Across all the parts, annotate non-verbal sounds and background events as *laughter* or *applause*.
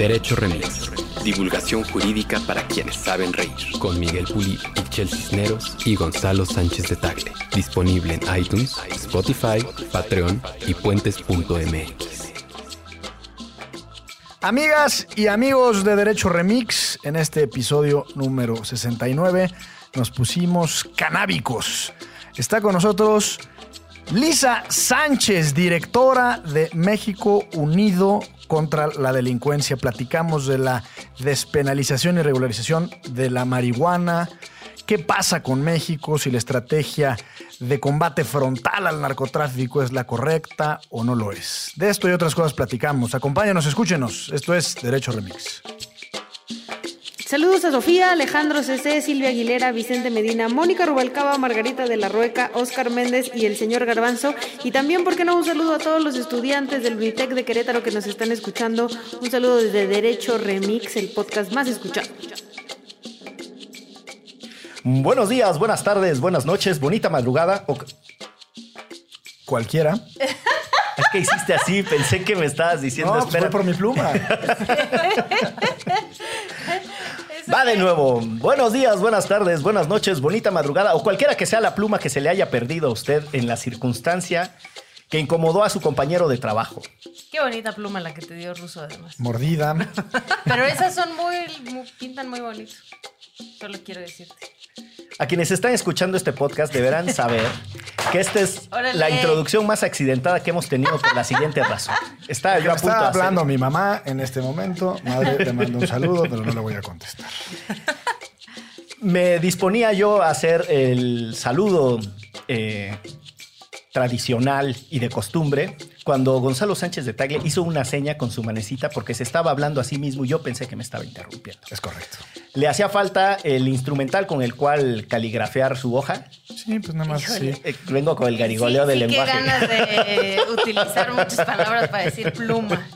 Derecho Remix. Divulgación jurídica para quienes saben reír. Con Miguel Puli, Michel Cisneros y Gonzalo Sánchez de Tagle. Disponible en iTunes, Spotify, Patreon y puentes.mx. Amigas y amigos de Derecho Remix, en este episodio número 69 nos pusimos canábicos. Está con nosotros Lisa Sánchez, directora de México Unido contra la delincuencia. Platicamos de la despenalización y regularización de la marihuana. ¿Qué pasa con México? Si la estrategia de combate frontal al narcotráfico es la correcta o no lo es. De esto y otras cosas platicamos. Acompáñanos, escúchenos. Esto es Derecho Remix. Saludos a Sofía, Alejandro CC, Silvia Aguilera, Vicente Medina, Mónica Rubalcaba, Margarita de la Rueca, Oscar Méndez y el señor Garbanzo. Y también, ¿por qué no? Un saludo a todos los estudiantes del Unitec de Querétaro que nos están escuchando. Un saludo desde Derecho Remix, el podcast más escuchado. Buenos días, buenas tardes, buenas noches, bonita madrugada. o- Cualquiera. Es que hiciste así, pensé que me estabas diciendo, No, pues espera. fue por mi pluma. *laughs* Va de nuevo. Buenos días, buenas tardes, buenas noches, bonita madrugada o cualquiera que sea la pluma que se le haya perdido a usted en la circunstancia que incomodó a su compañero de trabajo. Qué bonita pluma la que te dio Ruso además. Mordida. *laughs* Pero esas son muy, muy- pintan muy bonito. Solo quiero decirte. A quienes están escuchando este podcast deberán saber que esta es Órale. la introducción más accidentada que hemos tenido por la siguiente razón. Estaba yo a punto Está de hacer- hablando mi mamá en este momento. Madre, te mando un saludo, pero no le voy a contestar. Me disponía yo a hacer el saludo eh, tradicional y de costumbre cuando Gonzalo Sánchez de Tagle hizo una seña con su manecita porque se estaba hablando a sí mismo y yo pensé que me estaba interrumpiendo. Es correcto. Le hacía falta el instrumental con el cual caligrafear su hoja. Sí, pues nada más sí. Eh, vengo con el garigoleo sí, del sí, lenguaje. Qué ganas de *laughs* utilizar muchas palabras para decir pluma.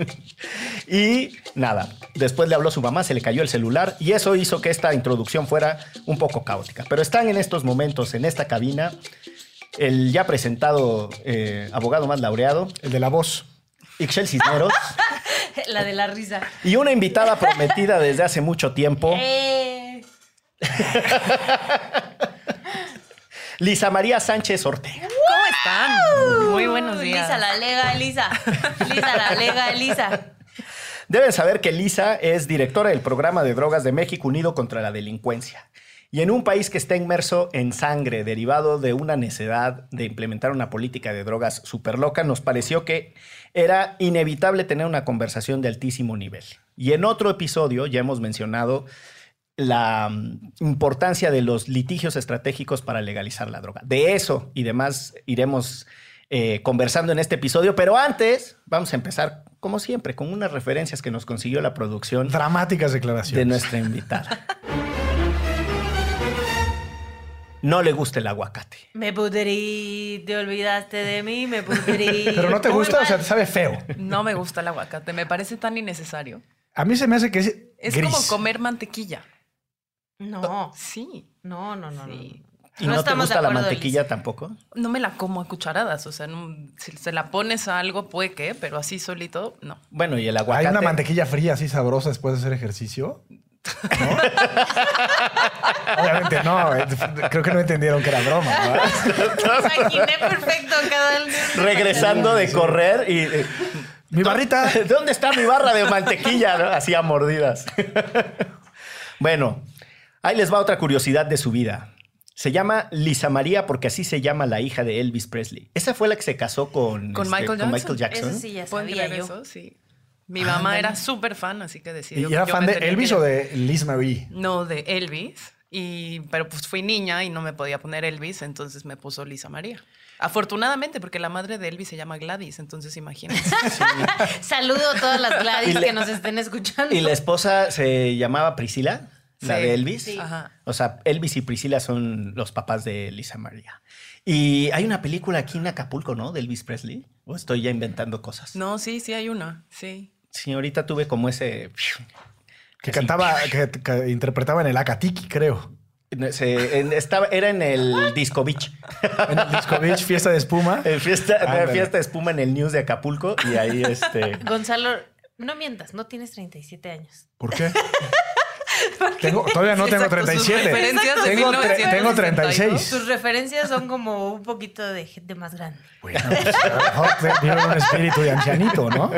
Y nada, después le habló su mamá, se le cayó el celular y eso hizo que esta introducción fuera un poco caótica. Pero están en estos momentos en esta cabina el ya presentado eh, abogado más laureado, El de la voz. Ixchel Cisneros, *laughs* La de la risa. y una invitada prometida desde hace mucho tiempo, Eh, *laughs* Lisa María Sánchez Ortega. ¿Cómo están? Muy buenos días. Lisa la lega, Elisa. Lisa la lega, Elisa. Deben saber que Lisa es directora del programa de drogas de México Unido contra la Delincuencia. Y en un país que está inmerso en sangre derivado de una necedad de implementar una política de drogas súper loca, nos pareció que era inevitable tener una conversación de altísimo nivel. Y en otro episodio ya hemos mencionado la mm, importancia de los litigios estratégicos para legalizar la droga. De eso y demás iremos eh, conversando en este episodio, pero antes vamos a empezar, como siempre, con unas referencias que nos consiguió la producción Dramáticas declaraciones. de nuestra invitada. *laughs* No le gusta el aguacate. Me pudrí, te olvidaste de mí, me *laughs* pudrí. Pero no te gusta, o sea, te sabe feo. No me gusta el aguacate, me parece tan innecesario. A mí se me hace que es, Es gris. como comer mantequilla. No, Sí. no, no, no. Sí. ¿Y No no, te estamos de gusta la acuerdo, mantequilla tampoco? No me la como a cucharadas, o sea, no- si se la pones a algo puede que, pero así solito, no. Bueno, y el Hay aguacate. una mantequilla fría así sabrosa después de hacer ejercicio. ¿No? Obviamente no. Creo que no entendieron que era broma. ¿no? Imaginé perfecto cada. Regresando de correr y. eh, Mi barrita. ¿Dónde está mi barra de mantequilla? no? Así a mordidas. bueno, ahí les va otra curiosidad de su vida. Se llama Lisa María porque así se llama la hija de Elvis Presley. Esa fue la que se casó con, ¿Con este, Michael con Jackson? Jackson. Eso sí ya ¿Pueden sabía creer yo. eso? Sí. Mi mamá era súper fan, así que ¿Y decidió era que yo fan de Elvis que- o de Liz Marie? No, de Elvis. Y, pero pues fui niña y no me podía poner Elvis, entonces me puso Lisa María. Afortunadamente, porque la madre de Elvis se llama Gladys, entonces imagínense. *laughs* Saludo a todas las Gladys Y le- que nos estén escuchando. Y la esposa se llamaba Priscila, la Sí, de Elvis. sí. Ajá. O sea, Elvis y Priscila son los papás de Lisa María. Y hay una película aquí en Acapulco, ¿no? De Elvis Presley. ¿O estoy ya inventando cosas? No, sí, sí hay una, sí. Sí, ahorita tuve como ese... *sniffs* Que cantaba, *sniffs* que, que interpretaba en el Acatiki, creo. se- en- estaba, era en el Disco Beach. En el Disco Beach, fiesta de espuma. *laughs* En fiesta, fiesta de espuma en el News de Acapulco. Y ahí, este... *laughs* Gonzalo, No mientas, no tienes 37 años. ¿Por qué? *laughs* Tengo- todavía no tengo Exacto, sus 37. referencias de Tengo, tre- 1962. tengo 36. Tus referencias son como un poquito de gente más grande. Bueno, pues, a lo mejor un espíritu de ancianito, ¿no?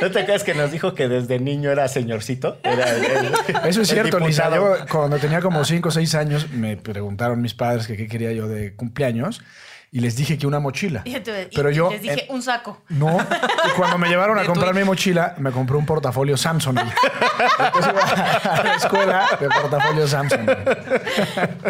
¿No te acuerdas que nos dijo que desde niño era señorcito? Era el- el- Eso es cierto, Lisa. Yo cuando tenía como 5 o 6 años me preguntaron mis padres que qué quería yo de cumpleaños y les dije que una mochila. Y, te- y- Pero y yo les dije, eh, un saco. no, y cuando me llevaron *laughs* a comprar mi mochila, me compré un portafolio Samsung. Entonces iba a la escuela de portafolio Samsung.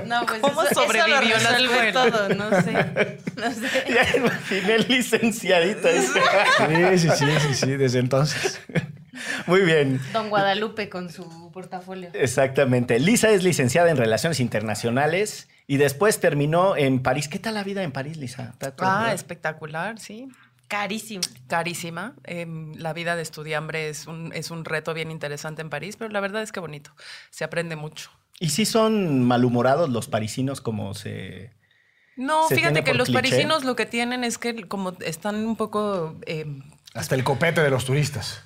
No, pues ¿Cómo eso, sobrevivió eso lo la todo, no sé. No sé. *laughs* Ya imaginé el licenciadito. Sí, sí, sí, sí, sí, desde entonces. Muy bien. Don Guadalupe con su portafolio. Exactamente. Lisa es licenciada en Relaciones Internacionales y después terminó en París. ¿Qué tal la vida en París, Lisa? ¿Está todo Ah, espectacular, sí. Carísimo. Carísima. Em, la vida de estudiambre es un, es un reto bien interesante en París, pero la verdad es que bonito. Se aprende mucho. ¿Y si son malhumorados los parisinos como se... No, Se fíjate que los cliché. parisinos lo que tienen es que como están un poco... em, Hasta el copete de los turistas.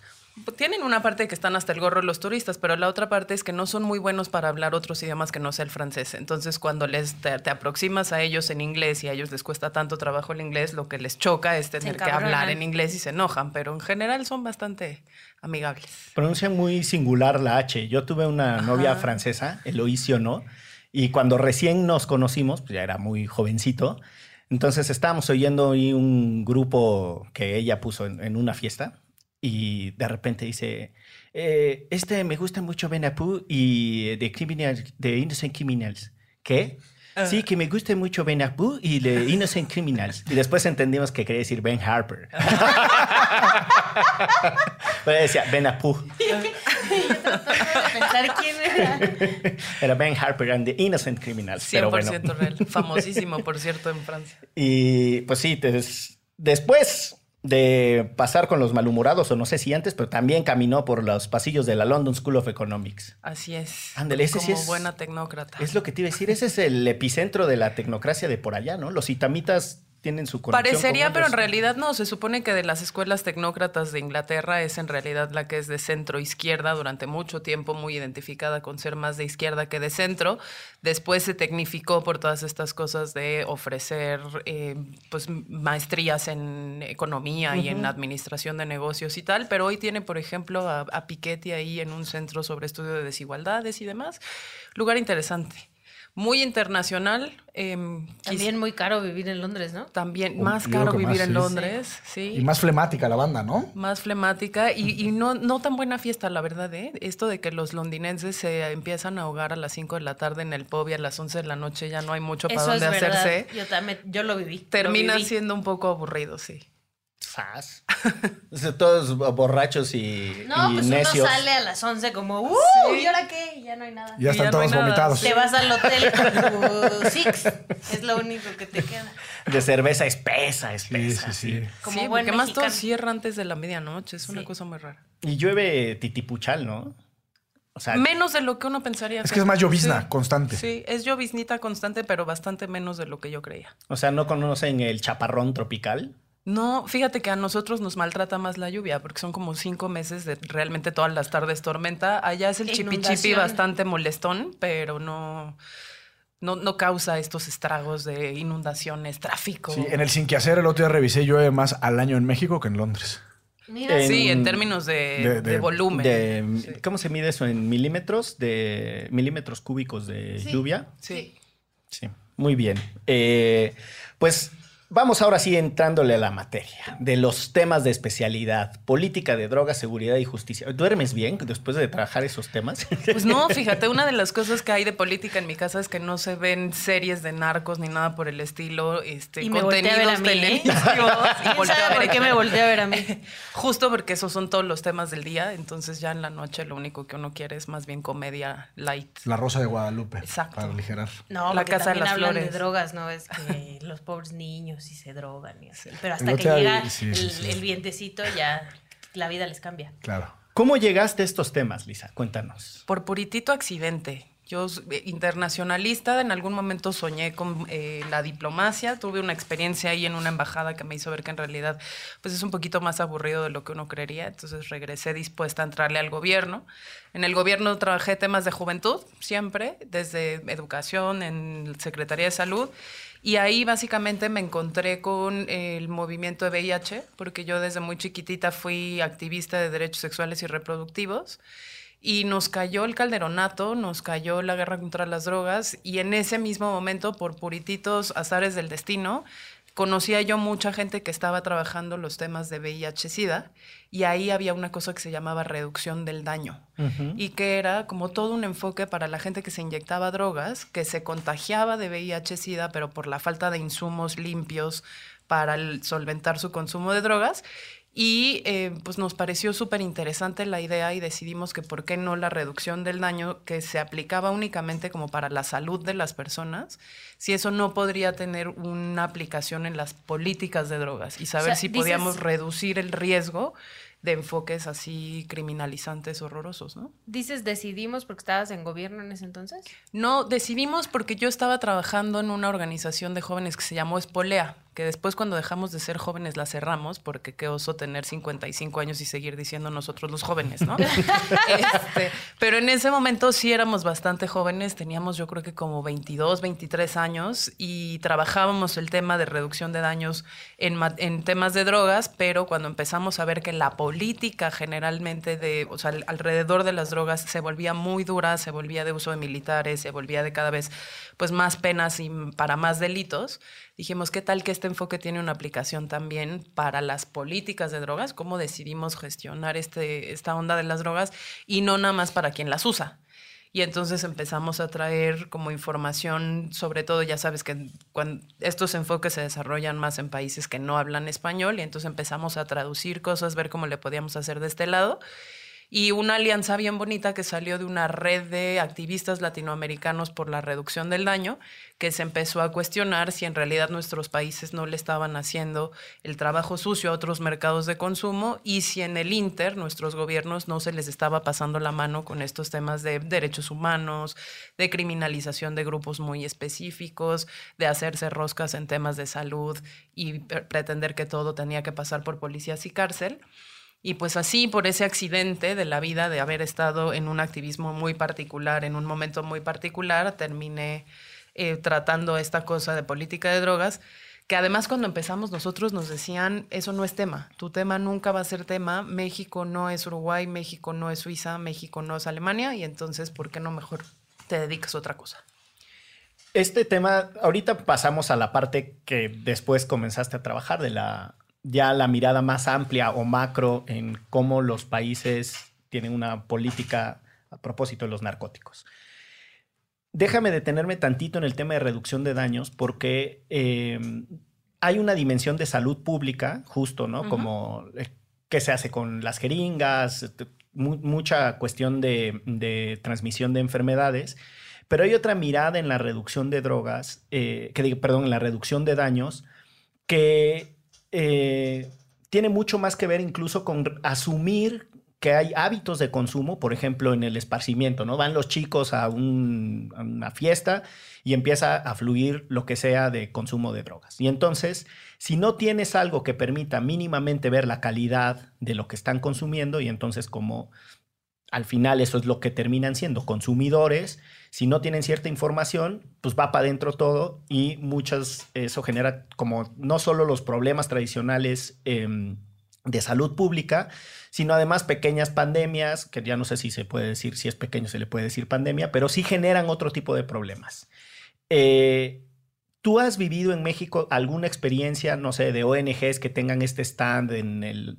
Tienen una parte que están hasta el gorro los turistas, pero la otra parte es que no son muy buenos para hablar otros idiomas que no sea el francés. Entonces, cuando les te, te aproximas a ellos en inglés y a ellos les cuesta tanto trabajo el inglés, lo que les choca es tener que hablar en inglés y se enojan, pero en general son bastante amigables. Pronuncian muy singular la H. Yo tuve una novia francesa, Eloísio, ¿no? Y cuando recién nos conocimos, pues ya era muy jovencito, entonces estábamos oyendo un grupo que ella puso en, en una fiesta y de repente dice, eh, este me gusta mucho Benapú y de, criminal, de Innocent Criminals. ¿Qué? Sí, que me gusta mucho Ben Apu y de Innocent Criminals. Y después entendimos que quería decir Ben Harper. *laughs* Pero decía Ben Apu. Pensar quién era. *laughs* Era Ben Harper and the Innocent Criminals. 100% Pero bueno. real. Famosísimo, por cierto, en Francia. Y pues sí, des- después de pasar con los malhumorados, o no sé si antes, pero también caminó por los pasillos de la London School of Economics. Así es. Ándale, ese Como sí es- buena tecnócrata. Es lo que te iba a decir, ese es el epicentro de la tecnocracia de por allá, ¿no? Los itamitas tienen su conexión. Parecería, con pero en realidad no. Se supone que de las escuelas tecnócratas de Inglaterra es en realidad la que es de centro izquierda durante mucho tiempo, muy identificada con ser más de izquierda que de centro. Después se tecnificó por todas estas cosas de ofrecer eh, pues maestrías en economía y en administración de negocios y tal. Pero hoy tiene, por ejemplo, a, a Piketty ahí en un centro sobre estudio de desigualdades y demás. Lugar interesante. Muy internacional. em, También muy caro vivir en Londres, ¿no? también O- más yo caro vivir más, en sí. Londres, sí. Y más flemática la banda, ¿no? Más flemática y, y no, no tan buena fiesta, la verdad, ¿eh? Esto de que los londinenses se empiezan a ahogar a las 5 de la tarde en el pub y a las 11 de la noche ya no hay mucho para Eso es dónde verdad. hacerse. Yo también, yo lo viví. lo Termina viví. siendo un poco aburrido, sí. Sas. *laughs* Todos borrachos y, No, y pues necios. uno sale a las 11 como, ¡uh! ¿Y ahora qué? Ya no hay nada. Ya están ya todos vomitados. Te vas al hotel con tu Six. Es lo único que te queda. De cerveza espesa, espesa. Sí, sí, sí. Como sí, buen porque más mexicano. todos cierran antes de la medianoche, es una Sí. cosa muy rara. Y llueve titipuchal, ¿no? O sea, Menos de lo que uno pensaría. Es que es más llovizna Sí. constante. Sí, es lloviznita constante, pero bastante menos de lo que yo creía. o sea, no conocen el chaparrón tropical. No, fíjate que a nosotros nos maltrata más la lluvia, porque son como cinco meses de realmente todas las tardes tormenta. Allá es el chipi chipi bastante molestón, pero no, no, no causa estos estragos de inundaciones, tráfico. Sí, en el sin que hacer el otro día revisé llueve más al año en México que en Londres. Mira, En- Sí, en términos de, de- de de- volumen. De, Sí. ¿Cómo se mide eso? ¿En milímetros? De milímetros cúbicos de Sí. lluvia. Sí. Sí, muy bien. Eh, pues vamos ahora sí entrándole a la materia de los temas de especialidad, política de drogas, seguridad y justicia. ¿Duermes bien después de trabajar esos temas? *laughs* Pues no, fíjate, una de las cosas que hay de política en mi casa es que no se ven series de narcos ni nada por el estilo, este, Y me voltea a ver a contenidos mí, ¿eh? televisivos. ¿Quién *laughs* Volteo a sabe ver por qué a- me voltea a ver a mí? *laughs* Justo porque esos son todos los temas del día, entonces ya en la noche lo único que uno quiere es más bien comedia light. La Rosa de Guadalupe. Exacto. Para aligerar. No, La Casa de las Flores. de drogas, ¿no? Es que los pobres niños y se drogan y así. Pero hasta que otro día llega sí, el, sí, sí. el vientecito ya la vida les cambia. Claro. ¿Cómo llegaste a estos temas, Lisa? Cuéntanos. Por puritito accidente. Yo eh, internacionalista, en algún momento soñé con eh, la diplomacia, tuve una experiencia ahí en una embajada que me hizo ver que en realidad pues es un poquito más aburrido de lo que uno creería, entonces regresé dispuesta a entrarle al gobierno. En el gobierno trabajé temas de juventud siempre, desde educación, en Secretaría de Salud, y ahí básicamente me encontré con el movimiento de VIH, porque yo desde muy chiquitita fui activista de derechos sexuales y reproductivos. Y nos cayó el calderonato, nos cayó la guerra contra las drogas y en ese mismo momento, por purititos azares del destino, conocía yo mucha gente que estaba trabajando los temas de VIH-Sida y ahí había una cosa que se llamaba reducción del daño. Y que era como todo un enfoque para la gente que se inyectaba drogas, que se contagiaba de VIH-Sida, pero por la falta de insumos limpios para solventar su consumo de drogas y eh, pues nos pareció súper interesante la idea y decidimos que por qué no la reducción del daño que se aplicaba únicamente como para la salud de las personas, si eso no podría tener una aplicación en las políticas de drogas y saber si podíamos reducir el riesgo de enfoques así criminalizantes horrorosos, ¿no? Dices decidimos porque estabas en gobierno en ese entonces? No, decidimos porque yo estaba trabajando en una organización de jóvenes que se llamó Espolea, que después cuando dejamos de ser jóvenes la cerramos, porque qué oso tener 55 años y seguir diciendo nosotros los jóvenes, ¿no? *laughs* Este, pero en ese momento sí éramos bastante jóvenes, teníamos yo creo que como 22, 23 años y trabajábamos el tema de reducción de daños en, en temas de drogas, pero cuando empezamos a ver que la política generalmente de, o sea, alrededor de las drogas se volvía muy dura, se volvía de uso de militares, se volvía de cada vez pues más penas y para más delitos, dijimos, ¿qué tal que este enfoque tiene una aplicación también para las políticas de drogas? ¿Cómo decidimos gestionar este, esta onda de las drogas y no nada más para quien las usa? Y entonces empezamos a traer como información, sobre todo ya sabes que cuando estos enfoques se desarrollan más en países que no hablan español y entonces empezamos a traducir cosas, ver cómo le podíamos hacer de este lado y una alianza bien bonita que salió de una red de activistas latinoamericanos por la reducción del daño, que se empezó a cuestionar si en realidad nuestros países no le estaban haciendo el trabajo sucio a otros mercados de consumo y si en el Inter nuestros gobiernos no se les estaba pasando la mano con estos temas de derechos humanos, de criminalización de grupos muy específicos, de hacerse roscas en temas de salud y pretender que todo tenía que pasar por policías y cárcel. Y pues así, por ese accidente de la vida, de haber estado en un activismo muy particular, en un momento muy particular, terminé eh, tratando esta cosa de política de drogas, que además cuando empezamos nosotros nos decían, eso no es tema, tu tema nunca va a ser tema, México no es Uruguay, México no es Suiza, México no es Alemania, y entonces, ¿por qué no mejor te dedicas a otra cosa? Este tema, ahorita pasamos a la parte que después comenzaste a trabajar de la ya la mirada más amplia o macro en cómo los países tienen una política a propósito de los narcóticos. Déjame detenerme tantito en el tema de reducción de daños porque em, hay una dimensión de salud pública, justo, ¿no? Como eh, qué se hace con las jeringas, mucha cuestión de, transmisión de enfermedades, pero hay otra mirada en la reducción de drogas, eh, que, perdón, en la reducción de daños, que eh, tiene mucho más que ver incluso con asumir que hay hábitos de consumo, por ejemplo, en el esparcimiento, ¿no? Van los chicos a, una fiesta y empieza a fluir lo que sea de consumo de drogas. Y entonces, si no tienes algo que permita mínimamente ver la calidad de lo que están consumiendo, y entonces como al final eso es lo que terminan siendo consumidores. Si no tienen cierta información, pues va para adentro todo y muchas, eso genera como no solo los problemas tradicionales em, de salud pública, sino además pequeñas pandemias, que ya no sé si se puede decir, si es pequeño se le puede decir pandemia, pero sí generan otro tipo de problemas. Eh, ¿Tú has vivido en México alguna experiencia, no sé, de ONGs que tengan este stand en el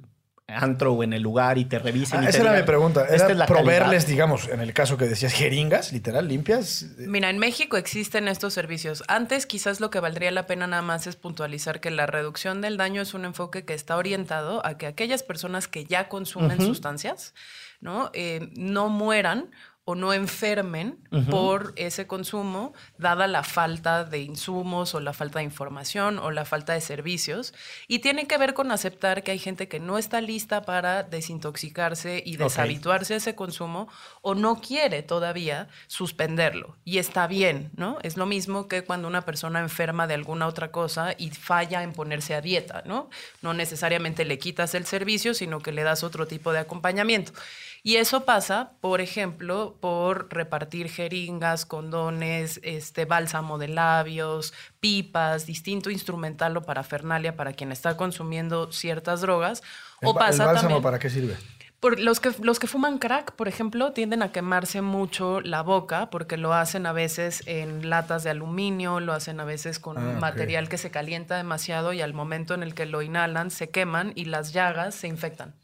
antro o en el lugar y te revisen. Ah, esa era mi pregunta. Era proveerles, digamos, en el caso que decías, jeringas, literal, limpias. Mira, en México existen estos servicios. Antes, quizás lo que valdría la pena nada más es puntualizar que la reducción del daño es un enfoque que está orientado a que aquellas personas que ya consumen sustancias, ¿no? Eh, no mueran o no enfermen por ese consumo, dada la falta de insumos o la falta de información o la falta de servicios. Y tiene que ver con aceptar que hay gente que no está lista para desintoxicarse y deshabituarse a ese consumo o no quiere todavía suspenderlo. Y está bien, ¿no? Es lo mismo que cuando una persona enferma de alguna otra cosa y falla en ponerse a dieta, ¿no? No necesariamente le quitas el servicio, sino que le das otro tipo de acompañamiento. Y eso pasa, por ejemplo, por repartir jeringas, condones, este bálsamo de labios, pipas, distinto instrumental o parafernalia para quien está consumiendo ciertas drogas. ¿El, o pasa bálsamo también, para qué sirve? por los que, los que fuman crack, por ejemplo, tienden a quemarse mucho la boca porque lo hacen a veces en latas de aluminio, lo hacen a veces con Ah, material que se calienta demasiado y al momento en el que lo inhalan se queman y las llagas se infectan.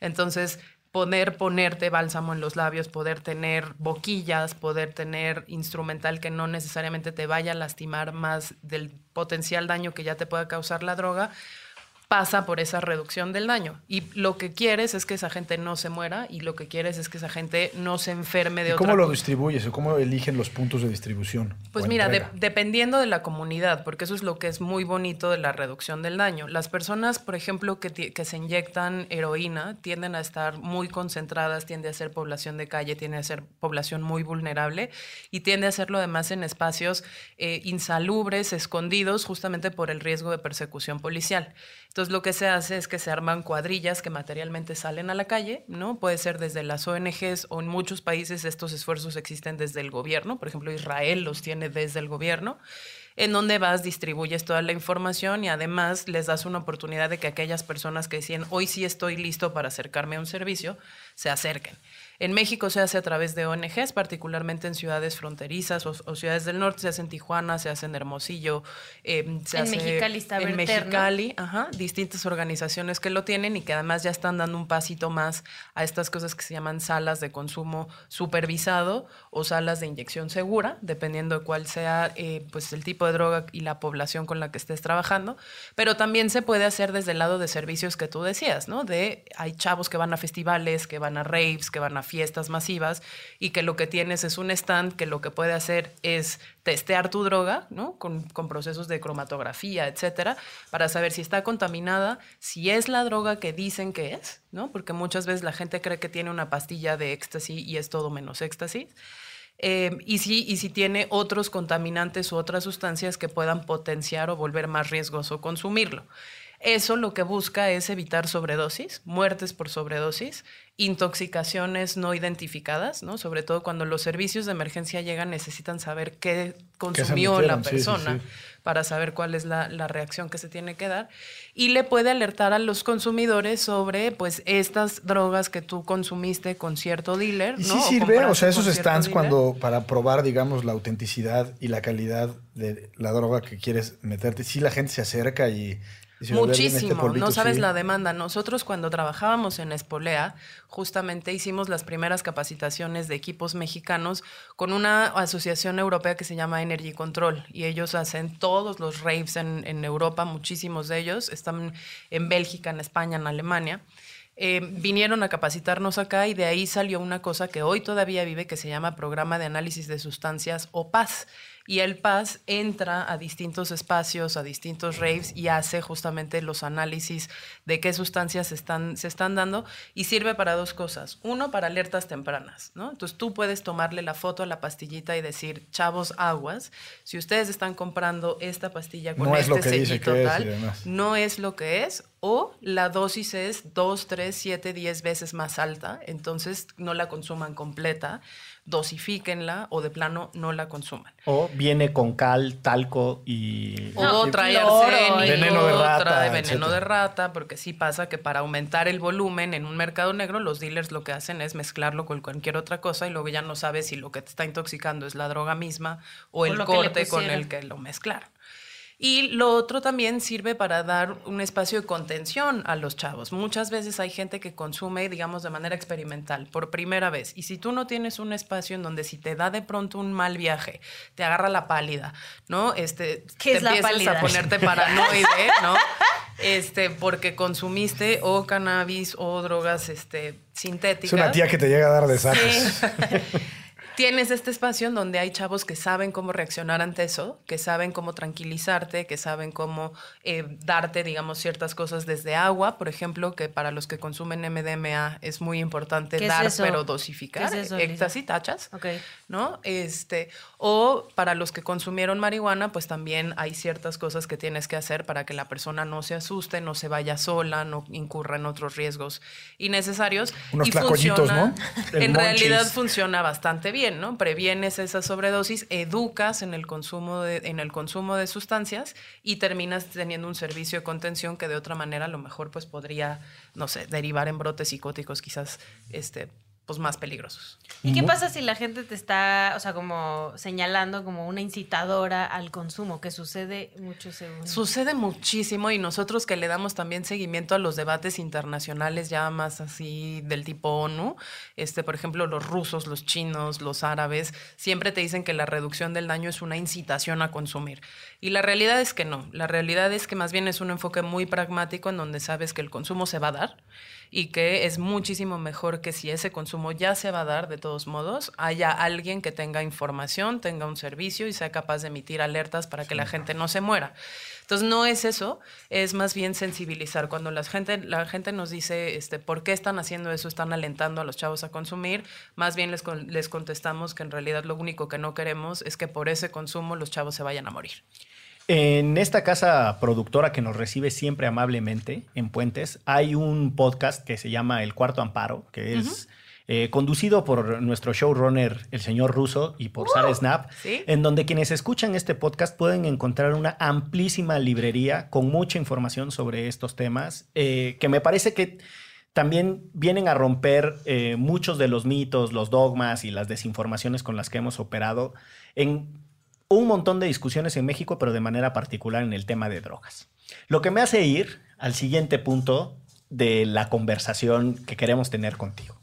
Entonces, poder ponerte bálsamo en los labios, poder tener boquillas, poder tener instrumental que no necesariamente te vaya a lastimar más del potencial daño que ya te pueda causar la droga, pasa por esa reducción del daño. Y lo que quieres es que esa gente no se muera y lo que quieres es que esa gente no se enferme de ¿Y otra ¿Cómo lo cosa. distribuyes o cómo eligen los puntos de distribución? Pues mira, de- dependiendo de la comunidad, porque eso es lo que es muy bonito de la reducción del daño. Las personas, por ejemplo, que, que se inyectan heroína tienden a estar muy concentradas, tiende a ser población de calle, tiende a ser población muy vulnerable y tiende a hacerlo además en espacios eh, insalubres, escondidos, justamente por el riesgo de persecución policial. Entonces lo que se hace es que se arman cuadrillas que materialmente salen a la calle, ¿no? Puede ser desde las ONGs o en muchos países estos esfuerzos existen desde el gobierno, por ejemplo Israel los tiene desde el gobierno, en donde vas, distribuyes toda la información y además les das una oportunidad de que aquellas personas que decían hoy sí estoy listo para acercarme a un servicio, se acerquen. En México se hace a través de ONGs, particularmente en ciudades fronterizas o, o ciudades del norte, se hace en Tijuana, se hace en Hermosillo, eh, se En hace Mexicali está en. Mexicali, ajá, distintas organizaciones que lo tienen y que además ya están dando un pasito más a estas cosas que se llaman salas de consumo supervisado o salas de inyección segura, dependiendo de cuál sea eh, pues el tipo de droga y la población con la que estés trabajando. Pero también se puede hacer desde el lado de servicios que tú decías, ¿no? De hay chavos que van a festivales, que van a raves, que van a fiestas masivas y que lo que tienes es un stand que lo que puede hacer es testear tu droga, ¿no? Con, procesos de cromatografía, etcétera, para saber si está contaminada, si es la droga que dicen que es, ¿no? Porque muchas veces la gente cree que tiene una pastilla de éxtasis y es todo menos éxtasis. Eh, y, si, y si tiene otros contaminantes u otras sustancias que puedan potenciar o volver más riesgoso consumirlo. Eso lo que busca es evitar sobredosis, muertes por sobredosis, intoxicaciones no identificadas, ¿no? Sobre todo cuando los servicios de emergencia llegan, necesitan saber qué consumió la metieron? Sí, sí, persona sí. para saber cuál es la, la reacción que se tiene que dar. Y le puede alertar a los consumidores sobre, pues, estas drogas que tú consumiste con cierto dealer, ¿Y ¿no? sí O sirve? O compraste sea, esos stands cuando para probar, digamos, la autenticidad y la calidad de la droga que quieres meterte, sí la gente se acerca y... dice, "A ver, dime este Muchísimo, polvito", no sabes sí. la demanda. Nosotros cuando trabajábamos en Espolea, justamente hicimos las primeras capacitaciones de equipos mexicanos con una asociación europea que se llama Energy Control y ellos hacen todos los raves en, en Europa, muchísimos de ellos, están en Bélgica, en España, en Alemania. Eh, vinieron a capacitarnos acá y de ahí salió una cosa que hoy todavía vive que se llama Programa de Análisis de Sustancias o PAS. Y el PAS entra a distintos espacios, a distintos raves y hace justamente los análisis de qué sustancias se están, se están dando y sirve para dos cosas. Uno, para alertas tempranas, ¿no? Entonces tú puedes tomarle la foto a la pastillita y decir, chavos, aguas, si ustedes están comprando esta pastilla con No es este lo que dice sellito que es y tal, demás. no es lo que es o la dosis es 2, 3, 7, 10 veces más alta, entonces no la consuman completa, dosifíquenla o de plano no la consuman. O viene con cal, talco y... O trae veneno de rata, trae veneno etcétera. de rata, porque sí pasa que para aumentar el volumen en un mercado negro, los dealers lo que hacen es mezclarlo con cualquier otra cosa y luego ya no sabes si lo que te está intoxicando es la droga misma o, el que le corte con el que lo mezclaron. Y lo otro también sirve para dar un espacio de contención a los chavos. Muchas veces hay gente que consume, digamos, de manera experimental, por primera vez. Y si tú no tienes un espacio en donde si te da de pronto un mal viaje, te agarra la pálida, ¿no? Este, ¿Qué te es la empiezas pálida? a ponerte paranoide, ¿no? Este, porque consumiste o cannabis o drogas este, sintéticas. Es una tía que te llega a dar de. Sí. *laughs* tienes este espacio en donde hay chavos que saben cómo reaccionar ante eso, que saben cómo tranquilizarte, que saben cómo eh, darte, digamos, ciertas cosas desde agua, por ejemplo, que para los que consumen MDMA es muy importante ¿Qué es dar, pero dosificar. ¿Qué es eso, éxtasis, tachas. Ok. ¿no? Este, o para los que consumieron marihuana, pues también hay ciertas cosas que tienes que hacer para que la persona no se asuste, no se vaya sola, no incurra en otros riesgos innecesarios. Unos y funciona, ¿no? En realidad funciona bastante bien, ¿no? Previenes esa sobredosis, educas en el consumo de, en el consumo de sustancias y terminas teniendo un servicio de contención que de otra manera a lo mejor pues podría, no sé, derivar en brotes psicóticos quizás este pues más peligrosos. ¿Y qué pasa si la gente te está, o sea, como señalando como una incitadora al consumo, que sucede mucho según... Sucede muchísimo y nosotros que le damos también seguimiento a los debates internacionales ya más así del tipo ONU, este, por ejemplo, los rusos, los chinos, los árabes, siempre te dicen que la reducción del daño es una incitación a consumir. Y la realidad es que no, la realidad es que más bien es un enfoque muy pragmático en donde sabes que el consumo se va a dar y que es muchísimo mejor que si ese consumo ya se va a dar de todos modos, haya alguien que tenga información, tenga un servicio y sea capaz de emitir alertas para que la gente no se muera. Entonces no es eso, es más bien sensibilizar. Cuando la gente, la gente nos dice este, por qué están haciendo eso, están alentando a los chavos a consumir, más bien les, les contestamos que en realidad lo único que no queremos es que por ese consumo los chavos se vayan a morir. En esta casa productora que nos recibe siempre amablemente en Puentes, hay un podcast que se llama El Cuarto Amparo, que es eh, conducido por nuestro showrunner, el señor Russo, y por Sara Snap, ¿sí? en donde quienes escuchan este podcast pueden encontrar una amplísima librería con mucha información sobre estos temas, eh, que me parece que también vienen a romper eh, muchos de los mitos, los dogmas y las desinformaciones con las que hemos operado en un montón de discusiones en México, pero de manera particular en el tema de drogas. Lo que me hace ir al siguiente punto de la conversación que queremos tener contigo.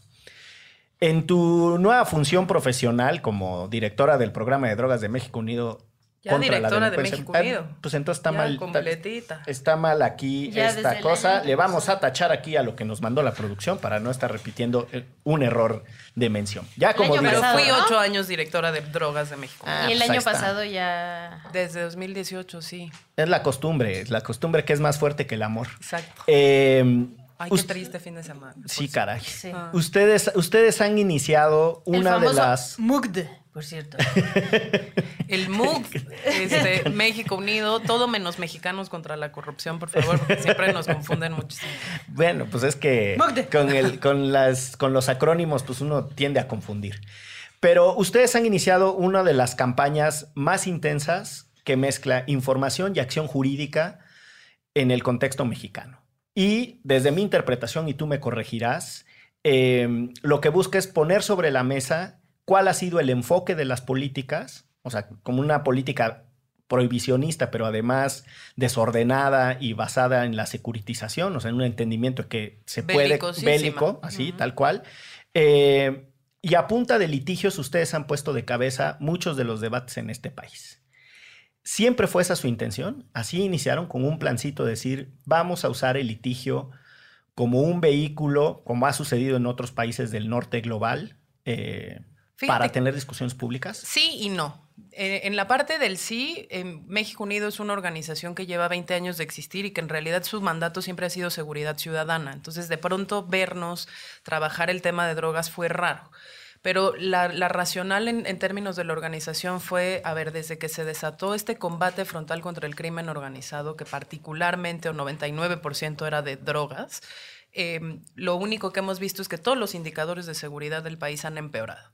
En tu nueva función profesional como directora del programa de drogas de México Unido Ya contra la directora de delincuencia- México Ah, Unido. Pues entonces está Ya mal. completita. Está mal aquí Ya esta el cosa. Le vamos a tachar aquí a lo que nos mandó la producción para no estar repitiendo eh, un error de mención. Ya como pasado, fui ¿no? ocho años directora de drogas de México. Ah, y el pues año está. pasado ya... Desde 2018, sí. Es la costumbre, es la costumbre que es más fuerte que el amor. Exacto. Eh, Ay, qué triste fin de semana. Sí, caray. Sí. Ah. Ustedes, ustedes han iniciado el una de famoso las. MUGD, por cierto. *laughs* El MUC, este, *laughs* México Unido, todo menos mexicanos contra la corrupción, por favor, porque siempre nos confunden muchísimo. Bueno, pues es que con, el, con, las, con los acrónimos, pues uno tiende a confundir. Pero ustedes han iniciado una de las campañas más intensas que mezcla información y acción jurídica en el contexto mexicano. Y desde mi interpretación, y tú me corregirás, eh, lo que busca es poner sobre la mesa cuál ha sido el enfoque de las políticas, o sea, como una política prohibicionista, pero además desordenada y basada en la securitización, o sea, en un entendimiento que se puede bélico, así, Ujú. tal cual. Eh, y a punta de litigios, ustedes han puesto de cabeza muchos de los debates en este país. ¿Siempre fue esa su intención? Así iniciaron con un plancito de decir, vamos a usar el litigio como un vehículo, como ha sucedido en otros países del norte global, eh, Fíjate para tener discusiones públicas. Sí y no. Eh, en la parte del sí, en México Unido es una organización que lleva 20 años de existir y que en realidad su mandato siempre ha sido seguridad ciudadana. Entonces, de pronto vernos trabajar el tema de drogas fue raro. Pero la, la racional en, en términos de la organización fue, a ver, desde que se desató este combate frontal contra el crimen organizado, que particularmente o 99% era de drogas, eh, lo único que hemos visto es que todos los indicadores de seguridad del país han empeorado.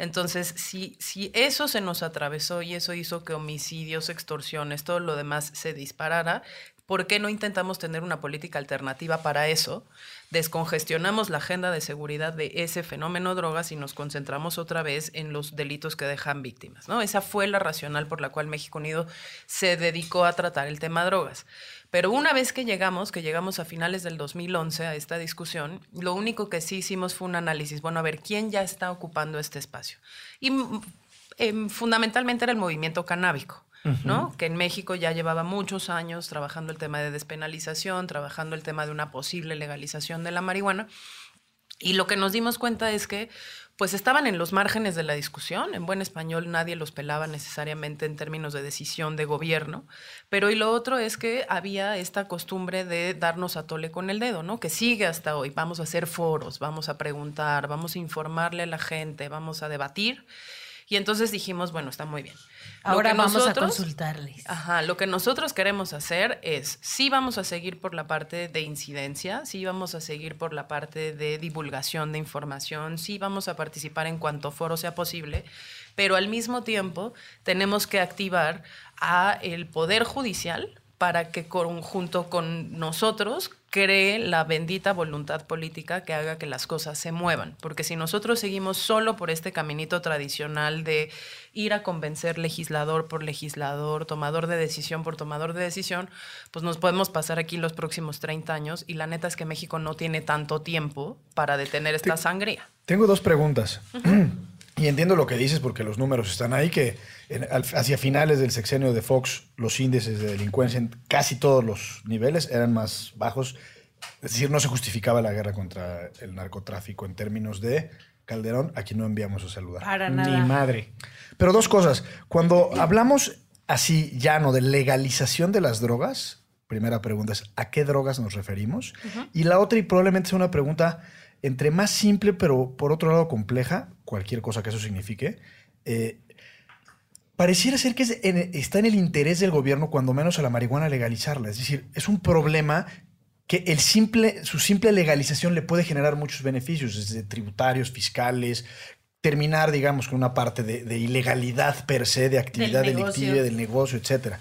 Entonces, si, si eso se nos atravesó y eso hizo que homicidios, extorsiones, todo lo demás se disparara, ¿por qué no intentamos tener una política alternativa para eso? Descongestionamos la agenda de seguridad de ese fenómeno drogas y nos concentramos otra vez en los delitos que dejan víctimas. ¿no? Esa fue la racional por la cual México Unido se dedicó a tratar el tema drogas. Pero una vez que llegamos, que llegamos a finales del 2011 a esta discusión, lo único que sí hicimos fue un análisis, bueno, a ver, ¿quién ya está ocupando este espacio? Y mm, em, fundamentalmente era el movimiento canábico. ¿no? Que en México ya llevaba muchos años trabajando el tema de despenalización, trabajando el tema de una posible legalización de la marihuana. Y lo que nos dimos cuenta es que pues estaban en los márgenes de la discusión. En buen español nadie los pelaba necesariamente en términos de decisión de gobierno. Pero y lo otro es que había esta costumbre de darnos a tole con el dedo, ¿no? Que sigue hasta hoy. Vamos a hacer foros, vamos a preguntar, vamos a informarle a la gente, vamos a debatir. Y entonces dijimos, bueno, está muy bien. Ahora vamos a consultarles. Ajá, lo que nosotros queremos hacer es, sí vamos a seguir por la parte de incidencia, sí vamos a seguir por la parte de divulgación de información, sí vamos a participar en cuanto foro sea posible, pero al mismo tiempo tenemos que activar a el Poder Judicial para que junto con nosotros cree la bendita voluntad política que haga que las cosas se muevan. Porque si nosotros seguimos solo por este caminito tradicional de ir a convencer legislador por legislador, tomador de decisión por tomador de decisión, pues nos podemos pasar aquí los próximos 30 años y la neta es que México no tiene tanto tiempo para detener esta sangría. Tengo dos preguntas. Y entiendo lo que dices porque los números están ahí, que en- al- hacia finales del sexenio de Fox los índices de delincuencia en casi todos los niveles eran más bajos. Es decir, no se justificaba la guerra contra el narcotráfico en términos de Calderón, a quien no enviamos a saludar. Para Ni nada. madre. Pero dos cosas. Cuando hablamos así llano de legalización de las drogas, primera pregunta es ¿a qué drogas nos referimos? Y la otra, y probablemente sea una pregunta entre más simple, pero por otro lado compleja, cualquier cosa que eso signifique, eh, pareciera ser que es en- está en el interés del gobierno, cuando menos a la marihuana, legalizarla. Es decir, es un problema que el simple, su simple legalización le puede generar muchos beneficios, desde tributarios, fiscales, terminar, digamos, con una parte de, de ilegalidad per se, de actividad Del delictiva, del negocio, etcétera.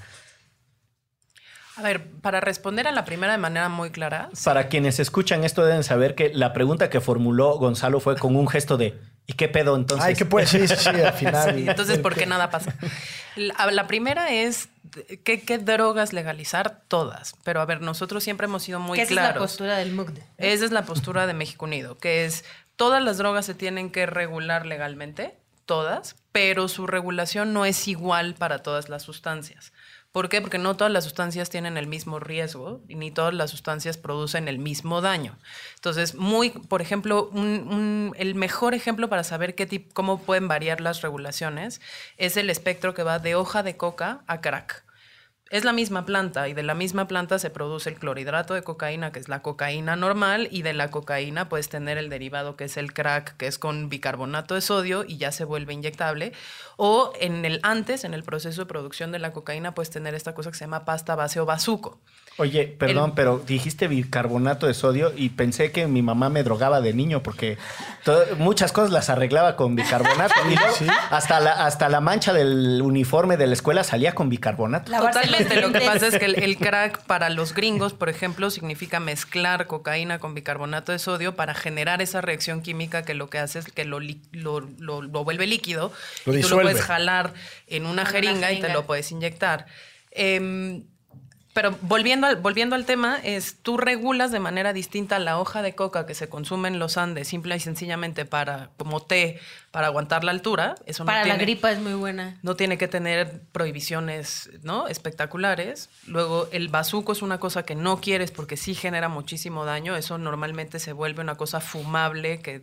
A ver, para responder a la primera de manera muy clara, Para quienes escuchan esto deben saber que la pregunta que formuló Gonzalo fue con un gesto de ¿y qué pedo entonces? Ay, que puede, sí, sí, sí, al final. Sí, entonces, ¿por qué nada pasa? La, la primera es, ¿qué, ¿qué drogas legalizar? Todas. Pero a ver, nosotros siempre hemos sido muy que esa es la claros. postura del MUCD. Esa es la postura de México Unido, que es, todas las drogas se tienen que regular legalmente, todas, pero su regulación no es igual para todas las sustancias. ¿Por qué? Porque no todas las sustancias tienen el mismo riesgo y ni todas las sustancias producen el mismo daño. Entonces, muy, por ejemplo, el mejor ejemplo para saber qué cómo pueden variar las regulaciones es el espectro que va de hoja de coca a crack. Es la misma planta y de la misma planta se produce el clorhidrato de cocaína, que es la cocaína normal, y de la cocaína puedes tener el derivado que es el crack, que es con bicarbonato de sodio y ya se vuelve inyectable. O en el antes, en el proceso de producción de la cocaína, puedes tener esta cosa que se llama pasta base o bazuco. Oye, perdón, El- pero dijiste bicarbonato de sodio y pensé que mi mamá me drogaba de niño porque muchas cosas las arreglaba con bicarbonato. *laughs* y luego Sí. hasta, la, hasta la mancha del uniforme de la escuela salía con bicarbonato. Totalmente. Lo que pasa es que el, el *laughs* crack para los gringos, por ejemplo, significa mezclar cocaína con bicarbonato de sodio para generar esa reacción química que lo que hace es que lo, lo, lo- lo vuelve líquido. Lo y tú lo puedes jalar en una En una jeringa y te jeringa. lo puedes inyectar. Em, pero volviendo al, volviendo al tema, es tú regulas de manera distinta la hoja de coca que se consume en los Andes, simple y sencillamente para, como té, para aguantar la altura. Eso no Para la gripa es muy buena. no tiene que tener prohibiciones ¿no? espectaculares. Luego, el bazuco es una cosa que no quieres porque sí genera muchísimo daño. Eso normalmente se vuelve una cosa fumable que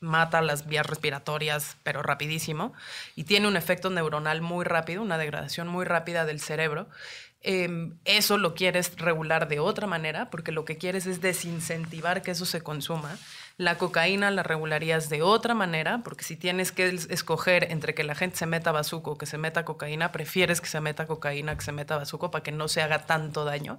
mata las vías respiratorias, pero rapidísimo. Y tiene un efecto neuronal muy rápido, una degradación muy rápida del cerebro. Eh, eso lo quieres regular de otra manera, porque lo que quieres es desincentivar que eso se consuma. La cocaína la regularías de otra manera, porque si tienes que es- escoger entre que la gente se meta bazuco o que se meta cocaína, prefieres que se meta cocaína que se meta bazuco para que no se haga tanto daño,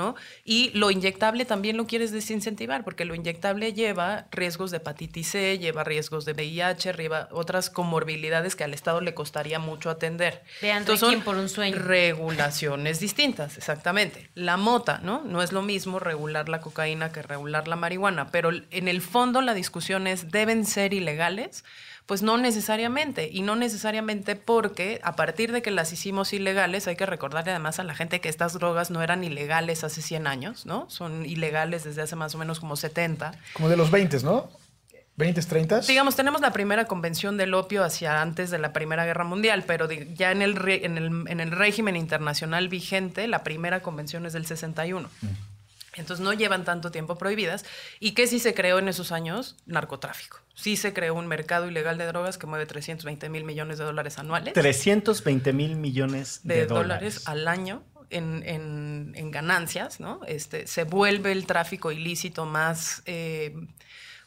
¿no? Y lo inyectable también lo quieres desincentivar, porque lo inyectable lleva riesgos de hepatitis C, lleva riesgos de VIH, lleva otras comorbilidades que al Estado le costaría mucho atender. Vean, Entonces, son por un sueño. regulaciones distintas, exactamente. La mota, ¿no? No es lo mismo regular la cocaína que regular la marihuana, pero en el fondo la discusión es, ¿deben ser ilegales? Pues no necesariamente, y no necesariamente porque a partir de que las hicimos ilegales, hay que recordarle además a la gente que estas drogas no eran ilegales hace 100 años, ¿no? Son ilegales desde hace más o menos como 70. Como de los 20, ¿no? 20, 30. Digamos, tenemos la primera convención del opio hacia antes de la Primera Guerra Mundial, pero ya en el, en, el, en el régimen internacional vigente, la primera convención es del 61. Entonces no llevan tanto tiempo prohibidas. ¿Y qué sí se creó en esos años? Narcotráfico. Sí se creó un mercado ilegal de drogas que mueve 320 mil millones de dólares anuales. 320 mil millones de, de dólares. dólares al año en, en- en ganancias, ¿no? Este, se vuelve el tráfico ilícito más eh,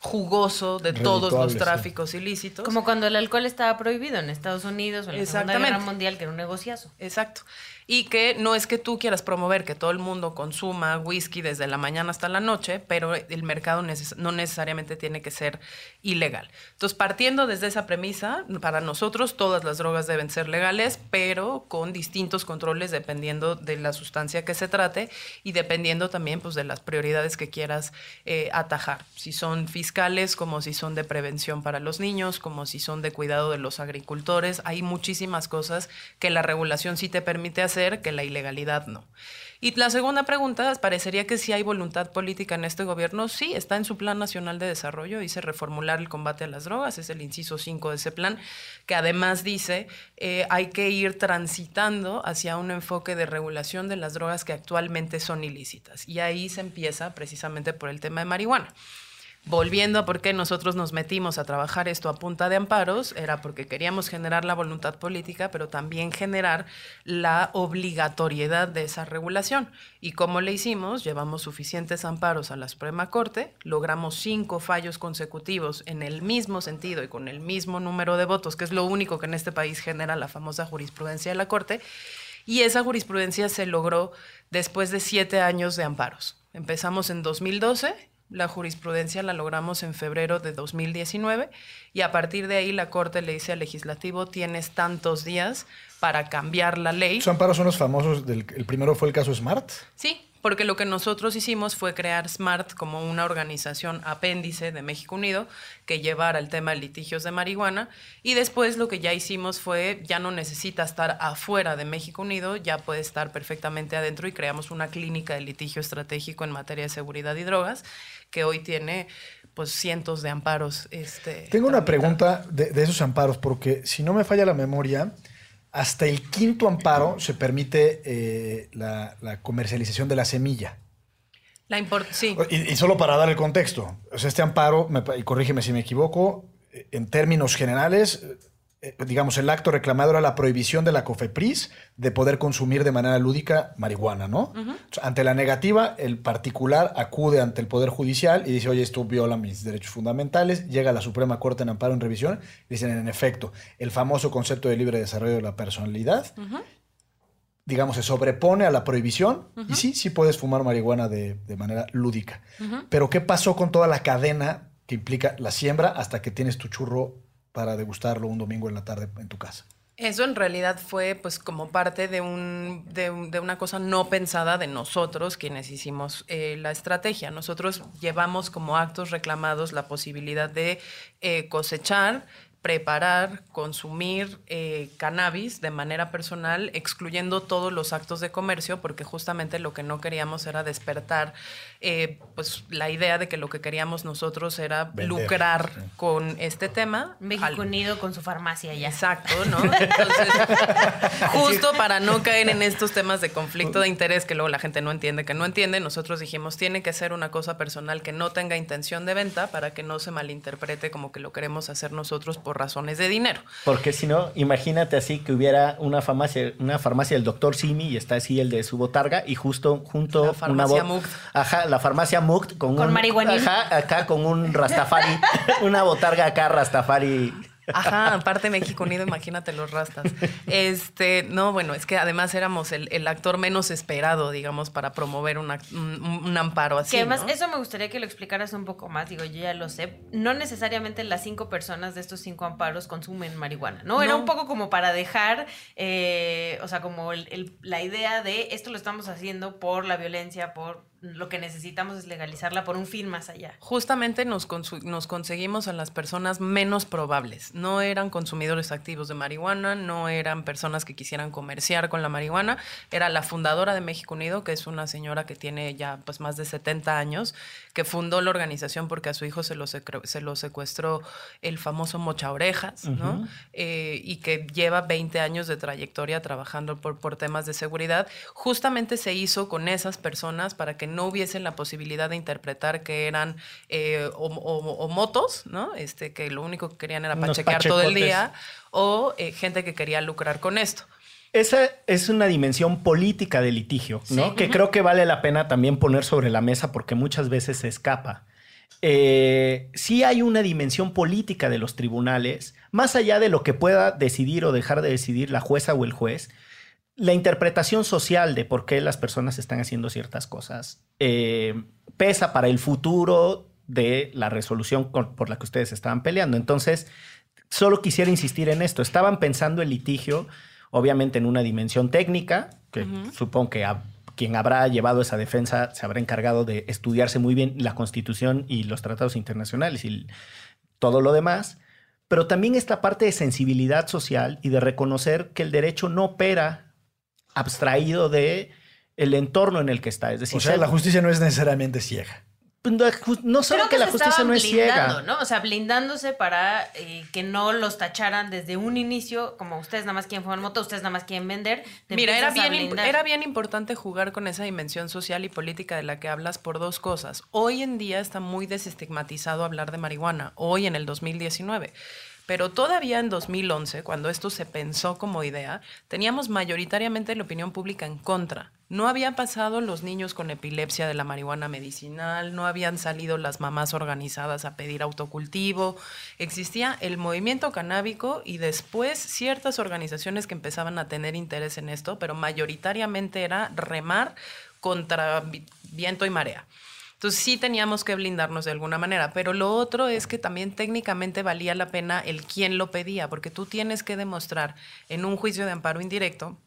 jugoso de todos los sí. tráficos ilícitos. Como cuando el alcohol estaba prohibido en Estados Unidos o en la Segunda Guerra. Mundial, que era un negociazo. Exacto. Y que no es que tú quieras promover que todo el mundo consuma whisky desde la mañana hasta la noche, pero el mercado neces- no necesariamente tiene que ser ilegal. Entonces, partiendo desde esa premisa, para nosotros todas las drogas deben ser legales, pero con distintos controles dependiendo de la sustancia que se trate y dependiendo también pues, de las prioridades que quieras eh, atajar. Si son fiscales, como si son de prevención para los niños, como si son de cuidado de los agricultores. Hay muchísimas cosas que la regulación sí te permite hacer, que la ilegalidad no. Y la segunda pregunta, parecería que si hay voluntad política en este gobierno, sí, está en su Plan Nacional de Desarrollo, dice reformular el combate a las drogas, es el inciso 5 de ese plan, que además dice eh, hay que ir transitando hacia un enfoque de regulación de las drogas que actualmente son ilícitas. Y ahí se empieza precisamente por el tema de marihuana. Volviendo a por qué nosotros nos metimos a trabajar esto a punta de amparos, era porque queríamos generar la voluntad política, pero también generar la obligatoriedad de esa regulación. ¿Y cómo le hicimos? Llevamos suficientes amparos a la Suprema Corte, logramos cinco fallos consecutivos en el mismo sentido y con el mismo número de votos, que es lo único que en este país genera la famosa jurisprudencia de la Corte, y esa jurisprudencia se logró después de siete años de amparos. Empezamos en 2012 la jurisprudencia la logramos en febrero de 2019 y a partir de ahí la Corte le dice al legislativo tienes tantos días para cambiar la ley. Esos amparos son los famosos. Del, el primero fue el caso Smart. Sí, porque lo que nosotros hicimos fue crear SMART como una organización apéndice de México Unido que llevara el tema de litigios de marihuana y después lo que ya hicimos fue ya no necesita estar afuera de México Unido, ya puede estar perfectamente adentro y creamos una clínica de litigio estratégico en materia de seguridad y drogas que hoy tiene pues cientos de amparos. Este, Tengo una pregunta de, de esos amparos, porque si no me falla la memoria, hasta el quinto amparo se permite eh, la, la comercialización de la semilla. La import sí. Y, y solo para dar el contexto, o sea, este amparo, me y corrígeme si me equivoco, en términos generales, digamos, el acto reclamado era la prohibición de la COFEPRIS de poder consumir de manera lúdica marihuana, ¿no? Ante la negativa, el particular acude ante el Poder Judicial y dice, oye, esto viola mis derechos fundamentales, llega a la Suprema Corte en amparo en revisión, y dicen, en efecto, el famoso concepto de libre desarrollo de la personalidad, digamos, se sobrepone a la prohibición y sí, sí puedes fumar marihuana de, de manera lúdica. Pero ¿qué pasó con toda la cadena que implica la siembra hasta que tienes tu churro para degustarlo un domingo en la tarde en tu casa? Eso en realidad fue pues como parte de, un, de, un- de una cosa no pensada de nosotros quienes hicimos eh, la estrategia. Nosotros llevamos como actos reclamados la posibilidad de eh, cosechar, preparar, consumir eh, cannabis de manera personal, excluyendo todos los actos de comercio, porque justamente lo que no queríamos era despertar eh, pues la idea de que lo que queríamos nosotros era Vender, lucrar sí. con este tema. México Al- Unido con su farmacia ya. Exacto, ¿no? Entonces, *laughs* justo para no caer en estos temas de conflicto de interés que luego la gente no entiende, que no entiende, nosotros dijimos, tiene que ser una cosa personal que no tenga intención de venta para que no se malinterprete como que lo queremos hacer nosotros por razones de dinero. Porque si no, imagínate así que hubiera una farmacia, una farmacia del doctor Simi y está así el de su botarga y justo junto La farmacia Mugt. Ajá, la farmacia Mugt con, Con un marihuanín. Ajá, acá con un Rastafari, *laughs* una botarga acá Rastafari. Ajá, aparte México Unido, imagínate los rastas. Este, no, bueno, es que además éramos el, el actor menos esperado, digamos, para promover una- un, un amparo así. Que además ¿no? eso me gustaría que lo explicaras un poco más. Digo, yo ya lo sé. No necesariamente las cinco personas de estos cinco amparos consumen marihuana, ¿no? Era No. un poco como para dejar, eh, o sea, como el- el- la idea de esto lo estamos haciendo por la violencia, por lo que necesitamos es legalizarla por un fin más allá. Justamente nos, nos conseguimos a las personas menos probables. No eran consumidores activos de marihuana, no eran personas que quisieran comerciar con la marihuana. Era la fundadora de México Unido, que es una señora que tiene ya pues, más de 70 años, que fundó la organización porque a su hijo se lo, secre- se lo secuestró el famoso Mocha Orejas, ¿no? Eh, y que lleva 20 años de trayectoria trabajando por, por temas de seguridad. Justamente se hizo con esas personas para que no hubiese la posibilidad de interpretar que eran eh, o, o- o motos, ¿no? Este, que lo único que querían era pachequear todo el día, o eh, gente que quería lucrar con esto. Esa es una dimensión política del litigio, ¿no? Que creo que vale la pena también poner sobre la mesa porque muchas veces se escapa. Eh, sí hay una dimensión política de los tribunales, más allá de lo que pueda decidir o dejar de decidir la jueza o el juez, la interpretación social de por qué las personas están haciendo ciertas cosas eh, pesa para el futuro de la resolución con- por la que ustedes estaban peleando. Entonces, solo quisiera insistir en esto. Estaban pensando el litigio, obviamente en una dimensión técnica, que supongo que a- quien habrá llevado esa defensa se habrá encargado de estudiarse muy bien la Constitución y los tratados internacionales y todo lo demás, pero también esta parte de sensibilidad social y de reconocer que el derecho no opera abstraído de el entorno en el que está. Es decir, O sea, se- la justicia no es necesariamente ciega. pues, no, no solo Creo que la justicia no es blindando, ciega. ¿no? O sea, blindándose para eh, que no los tacharan desde un inicio, como ustedes nada más quieren fumar moto, ustedes nada más quieren vender. Mira, era bien, era bien importante jugar con esa dimensión social y política de la que hablas por dos cosas. Hoy en día está muy desestigmatizado hablar de marihuana, hoy en el 2019. Pero todavía en 2011, cuando esto se pensó como idea, teníamos mayoritariamente la opinión pública en contra. No habían pasado los niños con epilepsia de la marihuana medicinal, no habían salido las mamás organizadas a pedir autocultivo, existía el movimiento canábico y después ciertas organizaciones que empezaban a tener interés en esto, pero mayoritariamente era remar contra vi- viento y marea. Entonces sí teníamos que blindarnos de alguna manera, pero lo otro es que también técnicamente valía la pena el quién lo pedía, porque tú tienes que demostrar en un juicio de amparo indirecto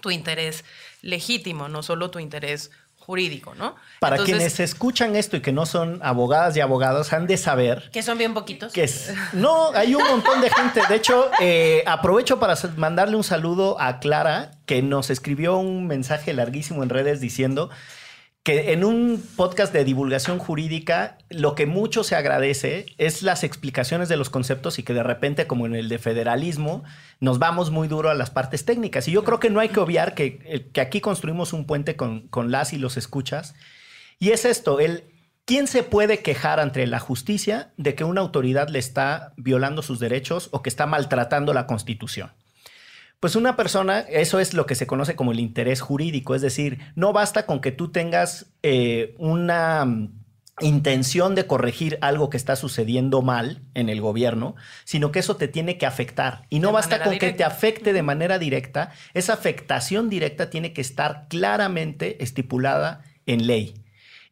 tu interés legítimo, no solo tu interés jurídico, ¿no? Para Entonces, quienes escuchan esto y que no son abogadas y abogados, han de saber Que son bien poquitos. que es... No, hay un montón de gente. De hecho, eh, aprovecho para mandarle un saludo a Clara, que nos escribió un mensaje larguísimo en redes diciendo que en un podcast de divulgación jurídica lo que mucho se agradece es las explicaciones de los conceptos y que de repente, como en el de federalismo, nos vamos muy duro a las partes técnicas. Y yo creo que no hay que obviar que, eh, que aquí construimos un puente con, con las y los escuchas. Y es esto, el ¿quién se puede quejar ante la justicia de que una autoridad le está violando sus derechos o que está maltratando la Constitución? Pues una persona, eso es lo que se conoce como el interés jurídico, es decir, no basta con que tú tengas eh, una mm, intención de corregir algo que está sucediendo mal en el gobierno, sino que eso te tiene que afectar. Y no De basta con que te afecte de manera directa, esa afectación directa tiene que estar claramente estipulada en ley.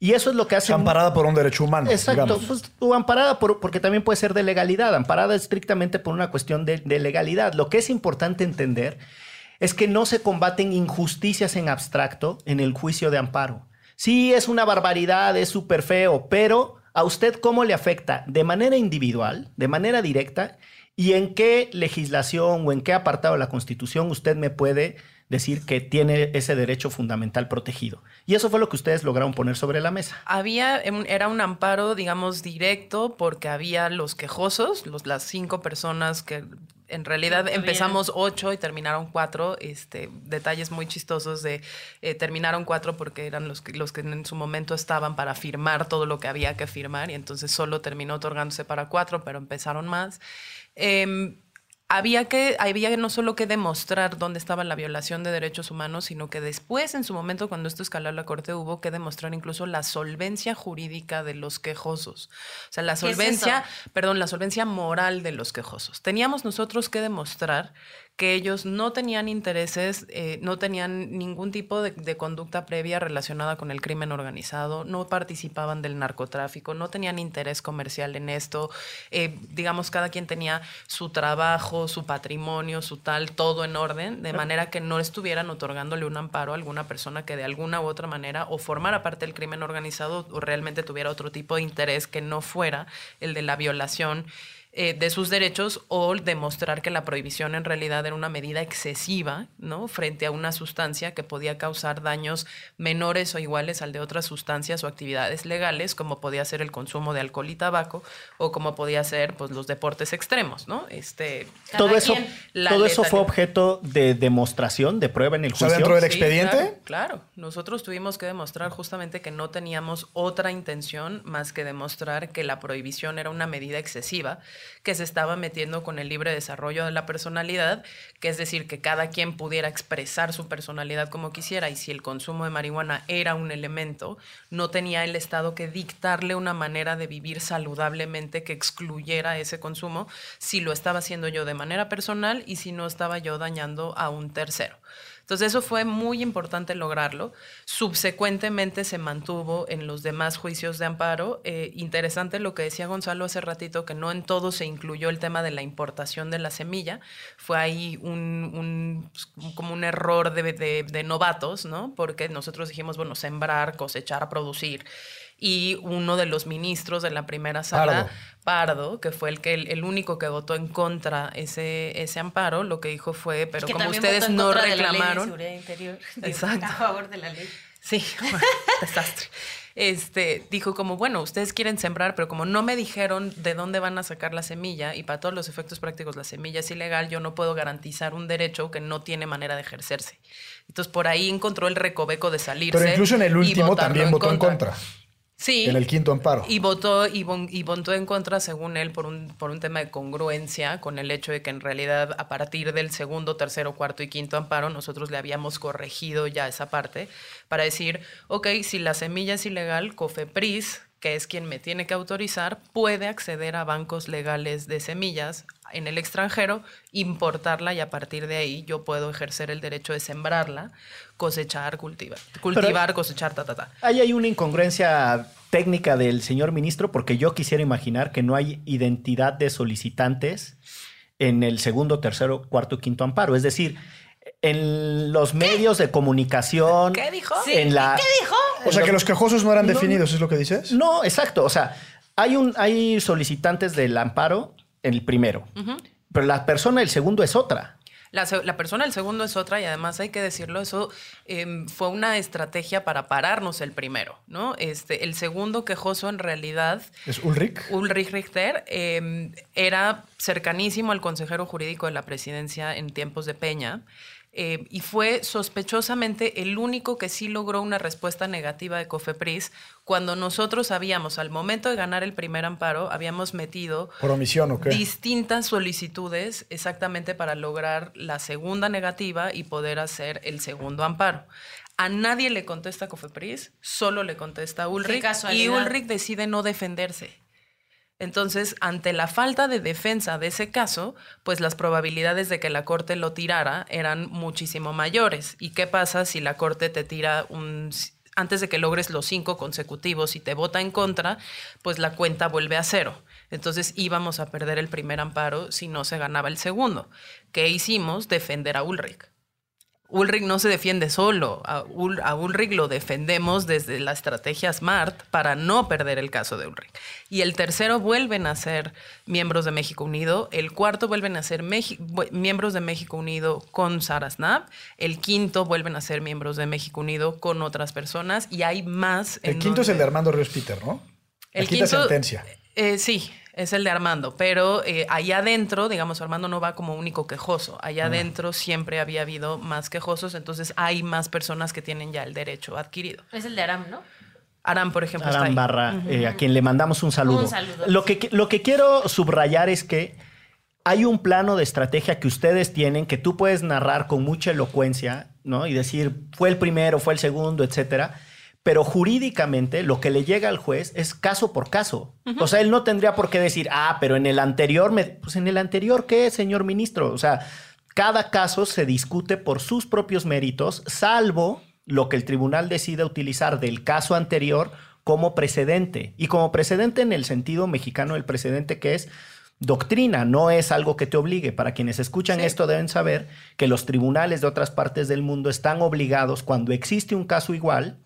Y eso es lo que hace... Amparada por un derecho humano. Exacto, pues, o amparada por, porque también puede ser de legalidad, amparada estrictamente por una cuestión de, de legalidad. Lo que es importante entender es que no se combaten injusticias en abstracto en el juicio de amparo. Sí, es una barbaridad, es súper feo, pero a usted cómo le afecta de manera individual, de manera directa, y en qué legislación o en qué apartado de la Constitución usted me puede decir que tiene ese derecho fundamental protegido. Y eso fue lo que ustedes lograron poner sobre la mesa. Había, era un amparo, digamos, directo, porque había los quejosos, los, las cinco personas que en realidad bien. empezamos ocho y terminaron cuatro. Este, detalles muy chistosos de eh, terminaron cuatro porque eran los que, los que en su momento estaban para firmar todo lo que había que firmar y entonces solo terminó otorgándose para cuatro, pero empezaron más. Em, había que, había no solo que demostrar dónde estaba la violación de derechos humanos, sino que después, en su momento, cuando esto escaló a la Corte, hubo que demostrar incluso la solvencia jurídica de los quejosos. O sea, la ¿Qué es solvencia, perdón, la solvencia moral de los quejosos. Teníamos nosotros que demostrar que ellos no tenían intereses, eh, no tenían ningún tipo de, de conducta previa relacionada con el crimen organizado, no participaban del narcotráfico, no tenían interés comercial en esto. Eh, digamos, cada quien tenía su trabajo, su patrimonio, su tal, todo en orden, de manera que no estuvieran otorgándole un amparo a alguna persona que de alguna u otra manera o formara parte del crimen organizado o realmente tuviera otro tipo de interés que no fuera el de la violación eh, de sus derechos o demostrar que la prohibición en realidad era una medida excesiva, ¿no? Frente a una sustancia que podía causar daños menores o iguales al de otras sustancias o actividades legales, como podía ser el consumo de alcohol y tabaco o como podía ser pues, los deportes extremos, ¿no? Este, todo eso, todo eso fue objeto de demostración, de prueba en el juicio. dentro del expediente? Claro, claro, nosotros tuvimos que demostrar justamente que no teníamos otra intención más que demostrar que la prohibición era una medida excesiva que se estaba metiendo con el libre desarrollo de la personalidad, que es decir, que cada quien pudiera expresar su personalidad como quisiera y si el consumo de marihuana era un elemento, no tenía el Estado que dictarle una manera de vivir saludablemente que excluyera ese consumo si lo estaba haciendo yo de manera personal y si no estaba yo dañando a un tercero. Entonces eso fue muy importante lograrlo. Subsecuentemente se mantuvo en los demás juicios de amparo. Eh, interesante lo que decía Gonzalo hace ratito, que no en todo se incluyó el tema de la importación de la semilla. Fue ahí un, como un error de, de, novatos, ¿no? Porque nosotros dijimos, bueno, sembrar, cosechar, producir y uno de los ministros de la primera sala, Pardo, que fue el que el, único que votó en contra ese, ese amparo, lo que dijo fue, pero como ustedes no reclamaron, de interior, *laughs* exacto, a favor de la ley. Sí, *laughs* desastre. Este, dijo como, bueno, ustedes quieren sembrar, pero como no me dijeron de dónde van a sacar la semilla y para todos los efectos prácticos la semilla es ilegal, yo no puedo garantizar un derecho que no tiene manera de ejercerse. Entonces por ahí encontró el recoveco de salirse. Pero incluso en el último también votó En contra. Sí. En el quinto amparo. Y votó, y, votó en contra, según él, por un, por un tema de congruencia con el hecho de que en realidad a partir del segundo, tercero, cuarto y quinto amparo nosotros le habíamos corregido ya esa parte para decir, ok, si la semilla es ilegal, COFEPRIS, que es quien me tiene que autorizar, puede acceder a bancos legales de semillas en el extranjero, importarla y a partir de ahí yo puedo ejercer el derecho de sembrarla, cosechar, cultivar, cultivar, cosechar, ta, ta, ta. Ahí hay una incongruencia técnica del señor ministro porque yo quisiera imaginar que no hay identidad de solicitantes en el segundo, tercero, cuarto, quinto amparo. Es decir, en los medios de comunicación. ¿Qué dijo? En la, ¿Qué dijo? O sea, que los quejosos no eran definidos, ¿es lo que dices? No, exacto. O sea, hay, un, hay solicitantes del amparo el primero, pero la persona del segundo es otra. La, persona del segundo es otra y además hay que decirlo, eso em, fue una estrategia para pararnos el primero, ¿no? Este, el segundo quejoso en realidad... ¿Es Ulrich? Ulrich Richter em, era cercanísimo al consejero jurídico de la presidencia en tiempos de Peña. Eh, y fue sospechosamente el único que sí logró una respuesta negativa de Cofepris cuando nosotros habíamos, al momento de ganar el primer amparo, habíamos metido ¿Por omisión, distintas solicitudes exactamente para lograr la segunda negativa y poder hacer el segundo amparo. A nadie le contesta Cofepris, solo le contesta Ulrich y Ulrich decide no defenderse. Entonces, ante la falta de defensa de ese caso, pues las probabilidades de que la Corte lo tirara eran muchísimo mayores. ¿Y qué pasa si la Corte te tira un... antes de que logres los cinco consecutivos y te vota en contra, pues la cuenta vuelve a cero. Entonces íbamos a perder el primer amparo si no se ganaba el segundo. ¿Qué hicimos? Defender a Ulrich. Ulrich no se defiende solo, a, Ulrich lo defendemos desde la estrategia SMART para no perder el caso de Ulrich. Y el tercero vuelven a ser miembros de México Unido, el cuarto vuelven a ser miembros de México Unido con Sara Snap, el quinto vuelven a ser miembros de México Unido con otras personas y hay más. El quinto es el de Armando Ríos Peter, ¿no? El quinto, sentencia. Eh, sí, es el de Armando, pero eh, allá adentro, digamos, Armando no va como único quejoso. Allá adentro siempre había habido más quejosos, entonces hay más personas que tienen ya el derecho adquirido. Es el de Aram, ¿no? Aram, por ejemplo. Aram Barra, eh, a quien le mandamos un saludo. Un saludo. Lo que, lo que quiero subrayar es que hay un plano de estrategia que ustedes tienen que tú puedes narrar con mucha elocuencia, ¿no? Y decir, fue el primero, fue el segundo, etcétera pero jurídicamente lo que le llega al juez es caso por caso. O sea, él no tendría por qué decir, ah, pero en el anterior, me... pues en el anterior, ¿qué, señor ministro? O sea, cada caso se discute por sus propios méritos, salvo lo que el tribunal decida utilizar del caso anterior como precedente. Y como precedente en el sentido mexicano, el precedente que es doctrina, no es algo que te obligue. Para quienes escuchan esto deben saber que los tribunales de otras partes del mundo están obligados, cuando existe un caso igual,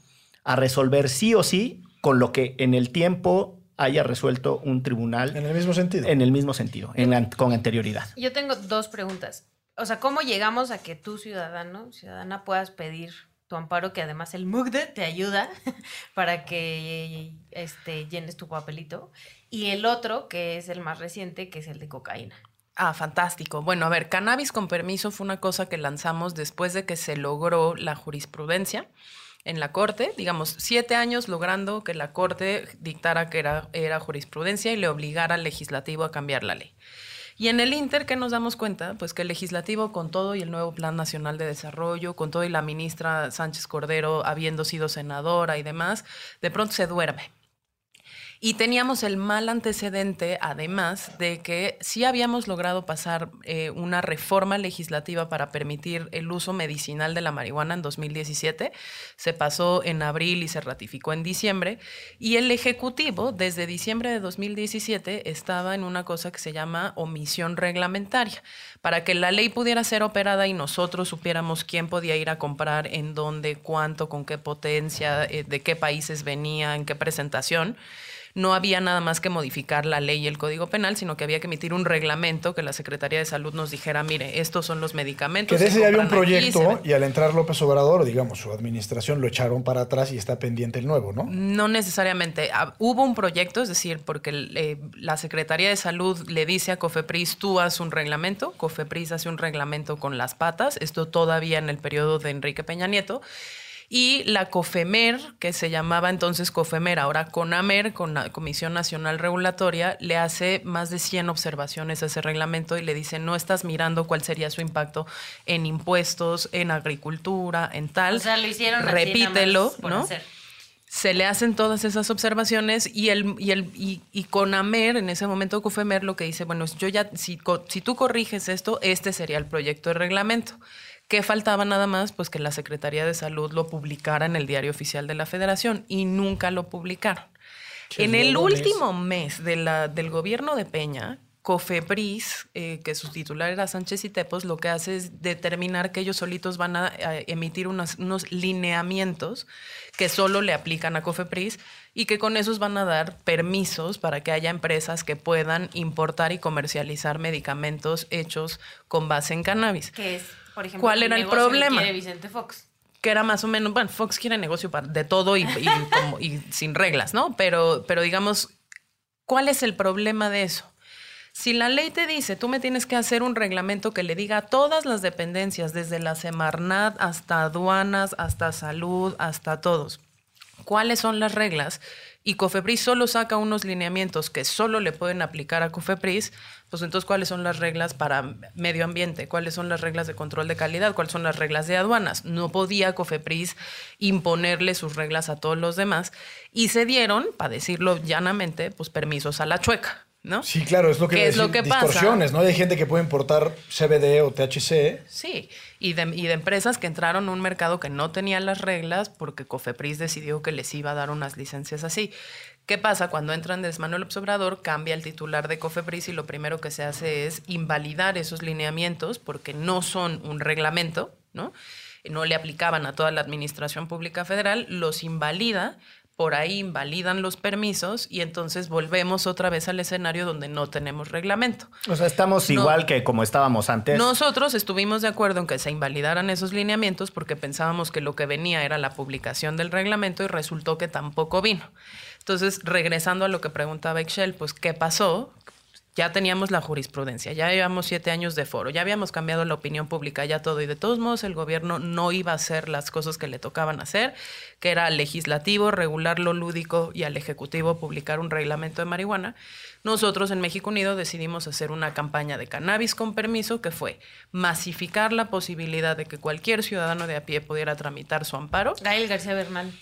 a resolver sí o sí con lo que en el tiempo haya resuelto un tribunal En el mismo sentido. en el mismo sentido, en con anterioridad. Yo tengo dos preguntas. O sea, ¿cómo llegamos a que tú, ciudadano, ciudadana, puedas pedir tu amparo, que además el MUGDE te ayuda *laughs* para que este, llenes tu papelito? Y el otro, que es el más reciente, que es el de cocaína. Ah, fantástico. Bueno, a ver, cannabis con permiso fue una cosa que lanzamos después de que se logró la jurisprudencia en la Corte, digamos, siete años logrando que la Corte dictara que era, era jurisprudencia y le obligara al legislativo a cambiar la ley. Y en el Inter, ¿qué nos damos cuenta? Pues que el legislativo, con todo y el nuevo Plan Nacional de Desarrollo, con todo y la ministra Sánchez Cordero habiendo sido senadora y demás, de pronto se duerme. Y teníamos el mal antecedente, además, de que sí habíamos logrado pasar eh, una reforma legislativa para permitir el uso medicinal de la marihuana en 2017. Se pasó en abril y se ratificó en diciembre. Y el Ejecutivo, desde diciembre de 2017, estaba en una cosa que se llama omisión reglamentaria. Para que la ley pudiera ser operada y nosotros supiéramos quién podía ir a comprar, en dónde, cuánto, con qué potencia, eh, de qué países venía, en qué presentación no había nada más que modificar la ley y el Código Penal, sino que había que emitir un reglamento que la Secretaría de Salud nos dijera, mire, estos son los medicamentos. Que de ese ya había un aquí, proyecto ven". y al entrar López Obrador, digamos, su administración lo echaron para atrás y está pendiente el nuevo, ¿no? No necesariamente. Ah, Hubo un proyecto, es decir, porque eh, la Secretaría de Salud le dice a Cofepris, tú haz un reglamento, Cofepris hace un reglamento con las patas, esto todavía en el periodo de Enrique Peña Nieto, y la COFEMER, que se llamaba entonces COFEMER, ahora CONAMER, con la Comisión Nacional Regulatoria, le hace más de 100 observaciones a ese reglamento y le dice, no estás mirando cuál sería su impacto en impuestos, en agricultura, en tal. O sea, lo hicieron así, Repítelo, por ¿no? hacer. se le hacen todas esas observaciones y el y el y, y Conamer en ese momento Cofemer lo que dice bueno yo ya si si tú corriges esto este sería el proyecto de reglamento ¿Qué faltaba nada más? Pues que la Secretaría de Salud lo publicara en el diario oficial de la Federación y nunca lo publicaron. En el último mes de la, del gobierno de Peña, Cofepris, eh, que su titular era Sánchez y Tepos, lo que hace es determinar que ellos solitos van a, a emitir unos, unos lineamientos que solo le aplican a Cofepris y que con esos van a dar permisos para que haya empresas que puedan importar y comercializar medicamentos hechos con base en cannabis. Que es, por ejemplo, ¿Cuál era el que problema? quiere Vicente Fox. que era más o menos, bueno, Fox quiere negocio de todo y, y como- y sin reglas, ¿no? Pero, pero digamos, ¿cuál es el problema de eso? Si la ley te dice, tú me tienes que hacer un reglamento que le diga a todas las dependencias, desde la Semarnat hasta aduanas, hasta salud, hasta todos, cuáles son las reglas, y Cofepris solo saca unos lineamientos que solo le pueden aplicar a Cofepris, pues entonces cuáles son las reglas para medio ambiente, cuáles son las reglas de control de calidad, cuáles son las reglas de aduanas. No podía Cofepris imponerle sus reglas a todos los demás y se dieron, para decirlo llanamente, pues permisos a la chueca. ¿No? Sí, claro, es lo que ¿Qué iba a es lo pasa? distorsiones, ¿no? Hay gente que puede importar CBD o THC. Sí, y de, y de empresas que entraron a un mercado que no tenía las reglas porque Cofepris decidió que les iba a dar unas licencias así. ¿Qué pasa? Cuando entra Andrés Manuel López Obrador, cambia el titular de Cofepris y lo primero que se hace es invalidar esos lineamientos porque no son un reglamento, ¿no? No le aplicaban a toda la administración pública federal, los invalida, por ahí invalidan los permisos y entonces volvemos otra vez al escenario donde no tenemos reglamento. O sea, estamos No. igual que como estábamos antes. Nosotros estuvimos de acuerdo en que se invalidaran esos lineamientos porque pensábamos que lo que venía era la publicación del reglamento y resultó que tampoco vino. Entonces, regresando a lo que preguntaba Excel, pues, ¿qué pasó? Ya teníamos la jurisprudencia, ya llevamos siete años de foro, ya habíamos cambiado la opinión pública, ya todo, y de todos modos el gobierno no iba a hacer las cosas que le tocaban hacer, que era al legislativo regular lo lúdico y al ejecutivo publicar un reglamento de marihuana. Nosotros en México Unido decidimos hacer una campaña de cannabis con permiso que fue masificar la posibilidad de que cualquier ciudadano de a pie pudiera tramitar su amparo. Gael García Bernal.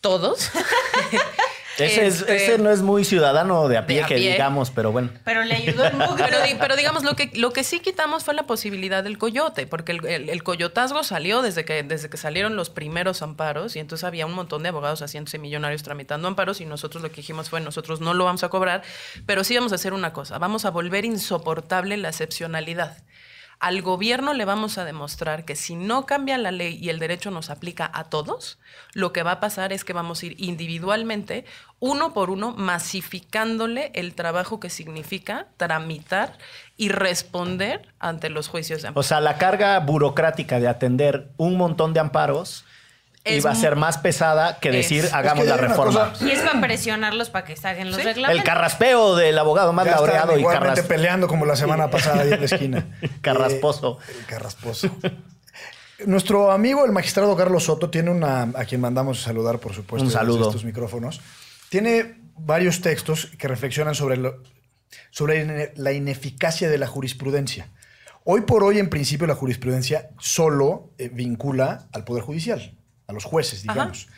Todos. *laughs* ese, es- este- ese no es muy ciudadano de a pie De a que pie. digamos, pero bueno. Pero le ayudó el. Pero, di- pero digamos, lo que, lo que sí quitamos fue la posibilidad del coyote, porque el, el- el coyotazgo salió desde que, desde que salieron los primeros amparos y entonces había un montón de abogados haciéndose millonarios tramitando amparos y nosotros lo que dijimos fue, nosotros no lo vamos a cobrar, pero sí vamos a hacer una cosa, vamos a volver insoportable la excepcionalidad. Al gobierno le vamos a demostrar que si no cambia la ley y el derecho nos aplica a todos, lo que va a pasar es que vamos a ir individualmente, uno por uno, masificándole el trabajo que significa tramitar y responder ante los juicios de amparo. O sea, la carga burocrática de atender un montón de amparos Es iba a ser más pesada que decir es hagamos que la reforma. cosa- Y es para presionarlos para que saquen los Sí. reglamentos. El carraspeo del abogado más Ya están laureado y igualmente carras- peleando como la semana pasada ahí en la esquina. *laughs* Carrasposo. Eh, el carrasposo. Nuestro amigo, el magistrado Carlos Soto, tiene una, a quien mandamos saludar, por supuesto, Un saludo. estos micrófonos. Tiene varios textos que reflexionan sobre, lo- sobre la ineficacia de la jurisprudencia. Hoy por hoy, en principio, la jurisprudencia solo eh, vincula al Poder Judicial, a los jueces, Ajá. digamos.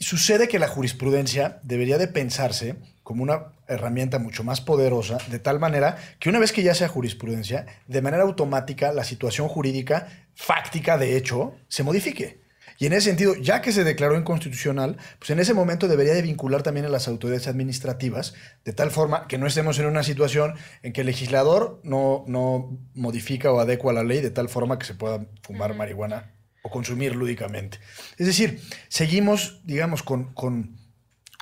Sucede que la jurisprudencia debería de pensarse como una herramienta mucho más poderosa, de tal manera que una vez que ya sea jurisprudencia, de manera automática la situación jurídica fáctica de hecho se modifique. Y en ese sentido, ya que se declaró inconstitucional, pues en ese momento debería de vincular también a las autoridades administrativas, de tal forma que no estemos en una situación en que el legislador no, no modifica o adecua la ley de tal forma que se pueda fumar marihuana o consumir lúdicamente. Es decir, seguimos, digamos, con, con,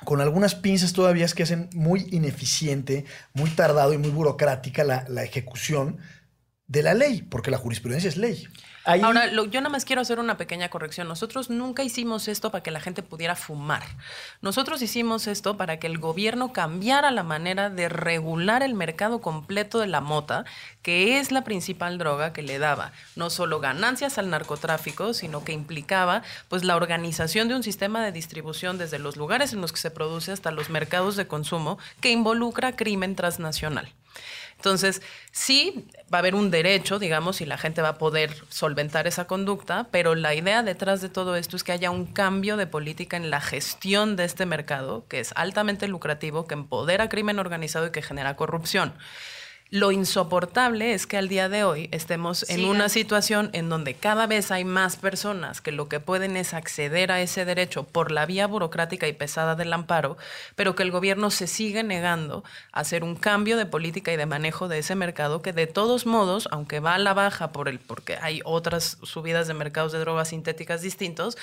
con algunas pinzas todavía que hacen muy ineficiente, muy tardado y muy burocrática la, la ejecución de la ley, porque la jurisprudencia es ley. Ahora, lo- yo nada más quiero hacer una pequeña corrección. Nosotros nunca hicimos esto para que la gente pudiera fumar. Nosotros hicimos esto para que el gobierno cambiara la manera de regular el mercado completo de la mota, que es la principal droga que le daba no solo ganancias al narcotráfico, sino que implicaba pues la organización de un sistema de distribución desde los lugares en los que se produce hasta los mercados de consumo que involucra crimen transnacional. Entonces, sí, va a haber un derecho, digamos, y la gente va a poder solventar esa conducta, pero la idea detrás de todo esto es que haya un cambio de política en la gestión de este mercado, que es altamente lucrativo, que empodera crimen organizado y que genera corrupción. Lo insoportable es que al día de hoy estemos en una situación en donde cada vez hay más personas que lo que pueden es acceder a ese derecho por la vía burocrática y pesada del amparo, pero que el gobierno se sigue negando a hacer un cambio de política y de manejo de ese mercado que de todos modos, aunque va a la baja por el porque hay otras subidas de mercados de drogas sintéticas distintos,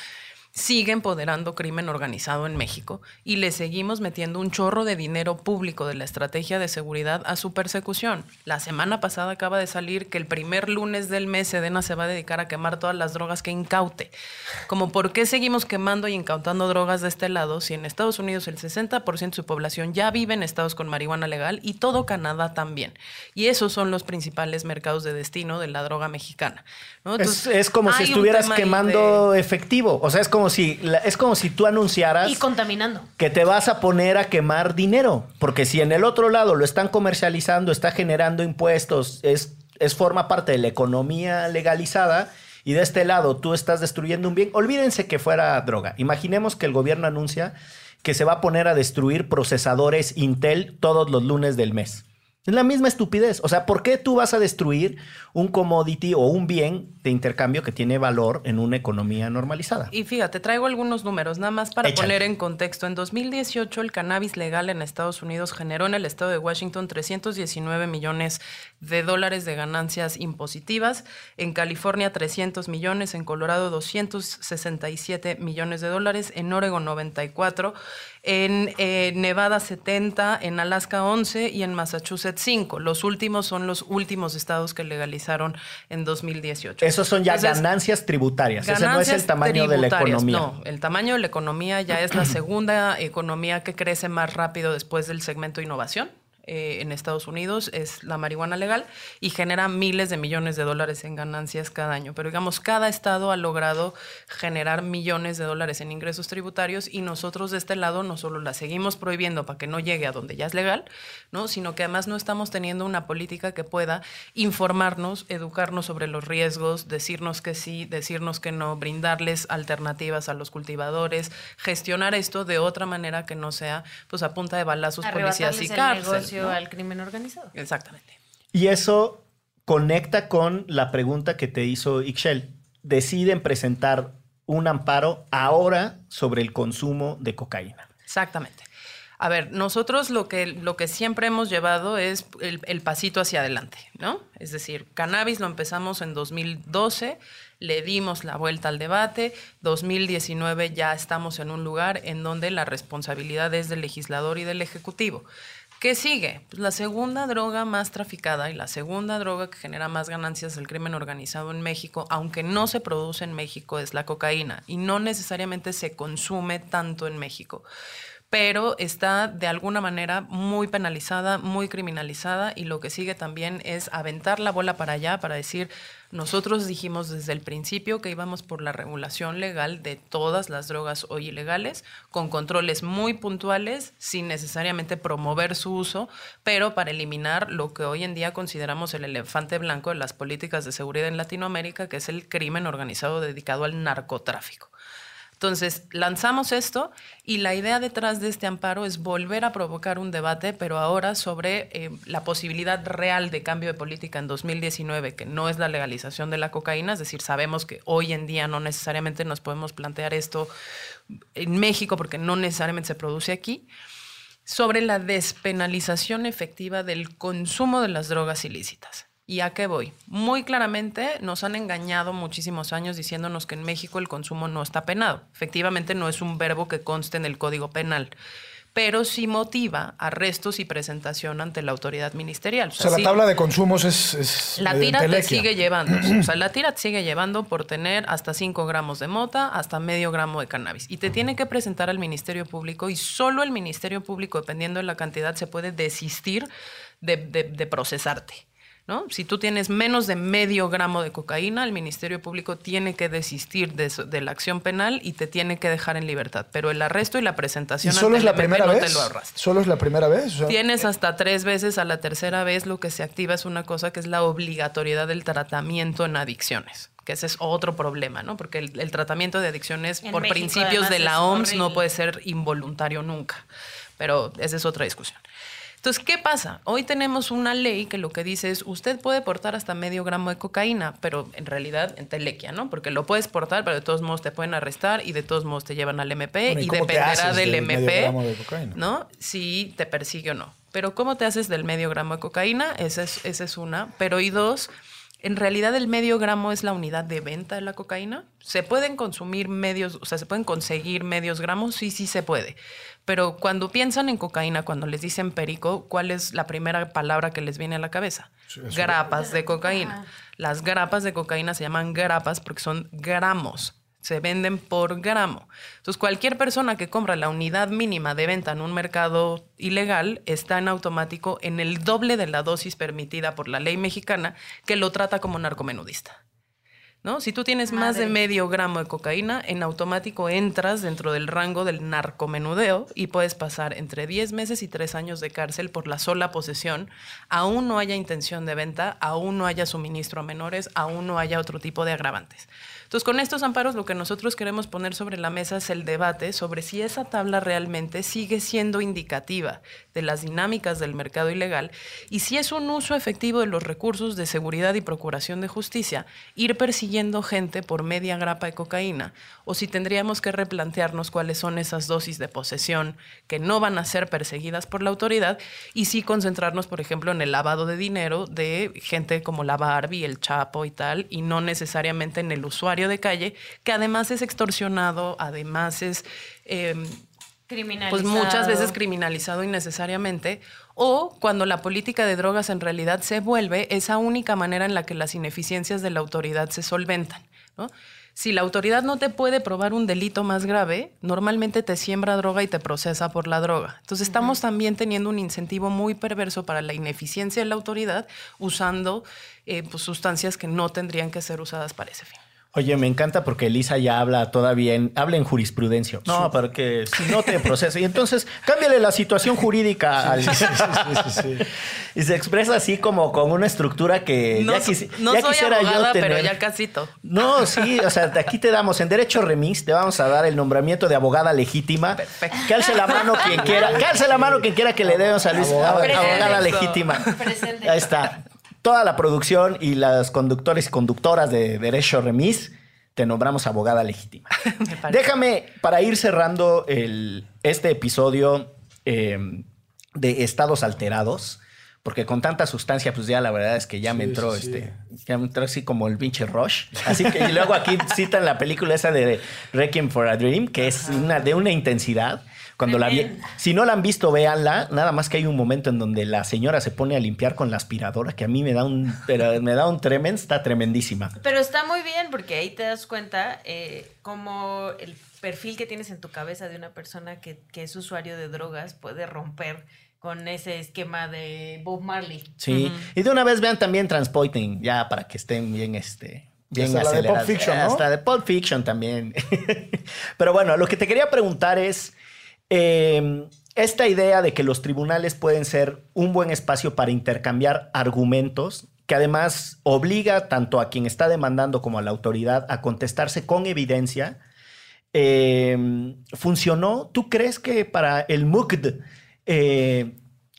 sigue empoderando crimen organizado en México y le seguimos metiendo un chorro de dinero público de la estrategia de seguridad a su persecución. La semana pasada acaba de salir que el primer lunes del mes Sedena se va a dedicar a quemar todas las drogas que incaute. Como por qué seguimos quemando y incautando drogas de este lado si en Estados Unidos el 60% de su población ya vive en estados con marihuana legal y todo Canadá también. Y esos son los principales mercados de destino de la droga mexicana. ¿no? Es, Entonces, es como si estuvieras quemando de- efectivo. O sea, es como si la- es como si tú anunciaras Y contaminando. que te vas a poner a quemar dinero. Porque si en el otro lado lo están comercializando, está generando impuestos, es, es forma parte de la economía legalizada. Y de este lado tú estás destruyendo un bien. Olvídense que fuera droga. Imaginemos que el gobierno anuncia que se va a poner a destruir procesadores Intel todos los lunes del mes. Es la misma estupidez. O sea, ¿por qué tú vas a destruir un commodity o un bien de intercambio que tiene valor en una economía normalizada? Y fíjate, traigo algunos números, nada más para Échale. poner en contexto. En 2018, el cannabis legal en Estados Unidos generó en el estado de Washington 319 millones de dólares de ganancias impositivas, en California 300 millones, en Colorado 267 millones de dólares, en Oregon 94, en eh, Nevada 70, en Alaska 11 y en Massachusetts 5. Los últimos son los últimos estados que legalizaron en 2018. Esos son ya Entonces, ganancias tributarias. Ese no es el Ganancias tamaño de la economía. No, el tamaño de la economía ya es la segunda economía que crece más rápido después del segmento innovación. Eh, en Estados Unidos es la marihuana legal y genera miles de millones de dólares en ganancias cada año. Pero digamos, cada estado ha logrado generar millones de dólares en ingresos tributarios y nosotros de este lado no solo la seguimos prohibiendo para que no llegue a donde ya es legal, ¿no? sino que además no estamos teniendo una política que pueda informarnos, educarnos sobre los riesgos, decirnos que sí, decirnos que no, brindarles alternativas a los cultivadores, gestionar esto de otra manera que no sea pues a punta de balazos, policías y Arrebatarles al crimen organizado. Exactamente. Y eso conecta con la pregunta que te hizo Ixchel. Deciden presentar un amparo ahora sobre el consumo de cocaína. Exactamente. A ver, nosotros lo que, lo que siempre hemos llevado es el, el, pasito hacia adelante, ¿no? Es decir, cannabis lo empezamos en 2012, le dimos la vuelta al debate, 2019 ya estamos en un lugar en donde la responsabilidad es del legislador y del ejecutivo. ¿Qué sigue? Pues la segunda droga más traficada y la segunda droga que genera más ganancias del crimen organizado en México, aunque no se produce en México, es la cocaína y no necesariamente se consume tanto en México pero está de alguna manera muy penalizada, muy criminalizada y lo que sigue también es aventar la bola para allá para decir, nosotros dijimos desde el principio que íbamos por la regulación legal de todas las drogas hoy ilegales, con controles muy puntuales, sin necesariamente promover su uso, pero para eliminar lo que hoy en día consideramos el elefante blanco de las políticas de seguridad en Latinoamérica, que es el crimen organizado dedicado al narcotráfico. Entonces, lanzamos esto y la idea detrás de este amparo es volver a provocar un debate, pero ahora sobre eh, la posibilidad real de cambio de política en 2019, que no es la legalización de la cocaína, es decir, sabemos que hoy en día no necesariamente nos podemos plantear esto en México porque no necesariamente se produce aquí, sobre la despenalización efectiva del consumo de las drogas ilícitas. ¿Y a qué voy? Muy claramente nos han engañado muchísimos años diciéndonos que en México el consumo no está penado. Efectivamente no es un verbo que conste en el Código Penal pero sí motiva arrestos y presentación ante la autoridad ministerial. O sea, la tabla de consumos es... la tira te sigue llevando. *clears throat* o sea, la tira te sigue llevando por tener hasta 5 gramos de mota, hasta medio gramo de cannabis. Y te tiene que presentar al Ministerio Público y solo el Ministerio Público, dependiendo de la cantidad, se puede desistir de procesarte. Si tú tienes menos de medio gramo de cocaína, el Ministerio Público tiene que desistir de, la acción penal y te tiene que dejar en libertad. Pero el arresto y la presentación ¿Y solo es la primera vez? ¿Solo es la primera vez? Tienes hasta tres veces, a la tercera vez lo que se activa es una cosa que es la obligatoriedad del tratamiento en adicciones que ese es otro problema, ¿no? Porque el, tratamiento de adicciones por principios de la OMS no puede ser involuntario nunca. Pero esa es otra discusión. Entonces, ¿qué pasa? Hoy tenemos una ley que lo que dice es, usted puede portar hasta medio gramo de cocaína, pero en realidad en telequia, ¿no? Porque lo puedes portar, pero de todos modos te pueden arrestar y de todos modos te llevan al MP y, dependerá del MP, ¿no? Si te persigue o no. Pero ¿cómo te haces del medio gramo de cocaína? Esa es, esa es una. Pero y dos, en realidad el medio gramo es la unidad de venta de la cocaína. ¿Se pueden consumir medios, o sea, se pueden conseguir medios gramos? Sí, sí se puede. Pero cuando piensan en cocaína, cuando les dicen perico, ¿cuál es la primera palabra que les viene a la cabeza? grapas de cocaína. Las grapas de cocaína se llaman grapas porque son gramos. Se venden por gramo. Entonces, cualquier persona que compra la unidad mínima de venta en un mercado ilegal está en automático en el doble de la dosis permitida por la ley mexicana que lo trata como narcomenudista. ¿no? Si tú tienes más de medio gramo de cocaína, en automático entras dentro del rango del narcomenudeo y puedes pasar entre 10 meses y 3 años de cárcel por la sola posesión, aún no haya intención de venta, aún no haya suministro a menores, aún no haya otro tipo de agravantes. Entonces, con estos amparos lo que nosotros queremos poner sobre la mesa es el debate sobre si esa tabla realmente sigue siendo indicativa de las dinámicas del mercado ilegal y si es un uso efectivo de los recursos de seguridad y procuración de justicia, ir persiguiendo gente por media grapa de cocaína, o si tendríamos que replantearnos cuáles son esas dosis de posesión que no van a ser perseguidas por la autoridad y sí concentrarnos, por ejemplo, en el lavado de dinero de gente como la Barbie, el Chapo y tal, y no necesariamente en el usuario de calle, que además es extorsionado, además es... Eh, pues muchas veces criminalizado innecesariamente, o cuando la política de drogas en realidad se vuelve esa única manera en la que las ineficiencias de la autoridad se solventan. Si la autoridad no te puede probar un delito más grave, normalmente te siembra droga y te procesa por la droga. Entonces estamos también teniendo un incentivo muy perverso para la ineficiencia de la autoridad usando eh, pues, sustancias que no tendrían que ser usadas para ese fin. Oye, me encanta porque Elisa ya habla todavía en, habla en jurisprudencia. No, porque si no te procesa. Y entonces, cámbiale la situación jurídica al... *laughs* y se expresa así como con una estructura que no, ya, quisiera yo tener. pero ya casito. No, sí, o sea, aquí te damos en Derecho Remix, te vamos a dar el nombramiento de abogada legítima. Perfecto. Que alce la mano quien quiera, que alce la mano quien quiera que le demos a Luis abogada, legítima. Ahí está toda la producción y las conductores y conductoras de Derecho Remis, te nombramos abogada legítima. *laughs* Déjame, para ir cerrando el, este episodio, eh, de estados alterados. Porque con tanta sustancia, pues ya la verdad es que ya me entró sí, sí. este. Ya me entró así como el pinche rush. Así que y luego aquí citan la película esa de Requiem for a Dream, que es una, de una intensidad. Cuando la vi, si no la han visto, véanla. Nada más que hay un momento en donde la señora se pone a limpiar con la aspiradora, que a mí me da un, *laughs* pero me da un tremendo, está tremendísima. Pero está muy bien porque ahí te das cuenta eh, cómo el perfil que tienes en tu cabeza de una persona que, que es usuario de drogas puede romper con ese esquema de Bob Marley. Sí. Y de una vez vean también Transpoiting, ya para que estén bien, este. Bien Hasta la de Pulp acelerados. Fiction, ¿no? Hasta de Pulp Fiction también. *laughs* Pero bueno, lo que te quería preguntar es. Eh, esta idea de que los tribunales pueden ser un buen espacio para intercambiar argumentos, que además obliga tanto a quien está demandando como a la autoridad a contestarse con evidencia, eh, ¿funcionó? ¿Tú crees que para el MUCD eh,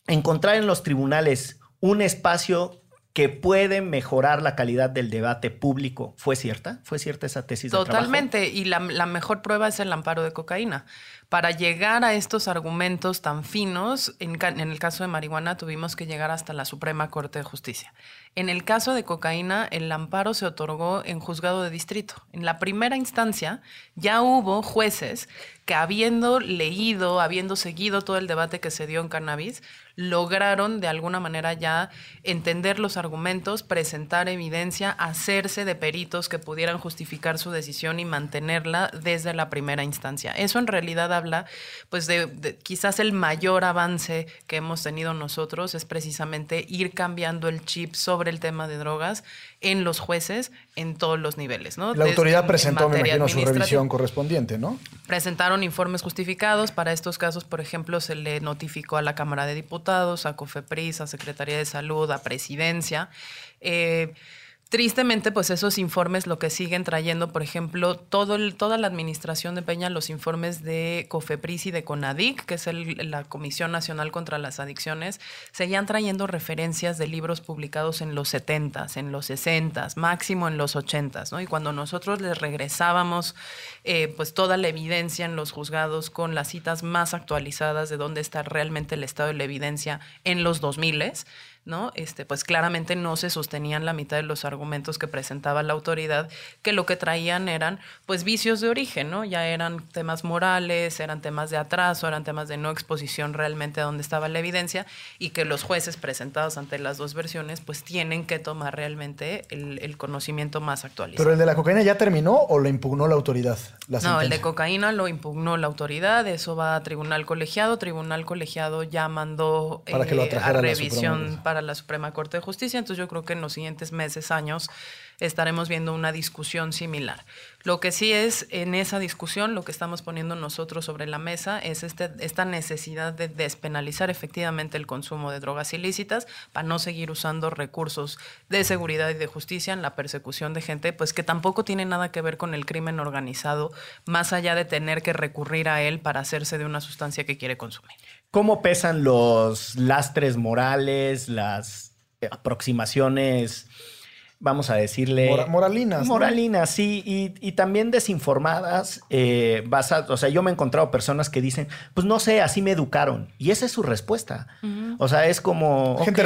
encontrar en los tribunales un espacio que puede mejorar la calidad del debate público fue cierta? ¿Fue cierta esa tesis de trabajo? Totalmente. Y la, mejor prueba es el amparo de cocaína. Para llegar a estos argumentos tan finos, en el caso de marihuana tuvimos que llegar hasta la Suprema Corte de Justicia. En el caso de cocaína, el amparo se otorgó en juzgado de distrito. En la primera instancia ya hubo jueces que habiendo leído, habiendo seguido todo el debate que se dio en cannabis, lograron de alguna manera ya entender los argumentos, presentar evidencia, hacerse de peritos que pudieran justificar su decisión y mantenerla desde la primera instancia. Eso en realidad habla, pues, de, quizás el mayor avance que hemos tenido nosotros es precisamente ir cambiando el chip sobre el tema de drogas en los jueces en todos los niveles, ¿no? La autoridad en- en presentó, me imagino, su revisión correspondiente, ¿no? presentaron informes justificados. Para estos casos, por ejemplo, se le notificó a la Cámara de Diputados, a COFEPRIS, a Secretaría de Salud, a Presidencia. Eh, Tristemente, pues esos informes lo que siguen trayendo, por ejemplo, todo el- toda la administración de Peña, los informes de COFEPRIS y de CONADIC, que es el- la Comisión Nacional contra las Adicciones, seguían trayendo referencias de libros publicados en los 70s, en los 60s, máximo en los 80s, ¿no? Y cuando nosotros les regresábamos eh, pues toda la evidencia en los juzgados con las citas más actualizadas de dónde está realmente el estado de la evidencia en los 2000s, ¿no? Este, pues claramente no se sostenían la mitad de los argumentos que presentaba la autoridad, que lo que traían eran pues vicios de origen, ¿no? Ya eran temas morales, eran temas de atraso, eran temas de no exposición realmente a dónde estaba la evidencia y que los jueces presentados ante las dos versiones pues tienen que tomar realmente el, el conocimiento más actualizado. ¿Pero el de la cocaína ya terminó o lo impugnó la autoridad? La No, el de cocaína lo impugnó la autoridad, eso va a tribunal colegiado, tribunal colegiado ya mandó Para que lo eh, a revisión. Para la Suprema Corte de Justicia, entonces yo creo que en los siguientes meses, años, estaremos viendo una discusión similar. Lo que sí es, en esa discusión, lo que estamos poniendo nosotros sobre la mesa es este, esta necesidad de despenalizar efectivamente el consumo de drogas ilícitas para no seguir usando recursos de seguridad y de justicia en la persecución de gente, pues que tampoco tiene nada que ver con el crimen organizado, más allá de tener que recurrir a él para hacerse de una sustancia que quiere consumir. ¿Cómo pesan los lastres morales, las aproximaciones, vamos a decirle... Mora- moralinas, ¿no? Moralinas, sí, y, y también desinformadas, eh, basadas, o sea, yo me he encontrado personas que dicen, pues no sé, así me educaron. Y esa es su respuesta. O sea, es como... Gente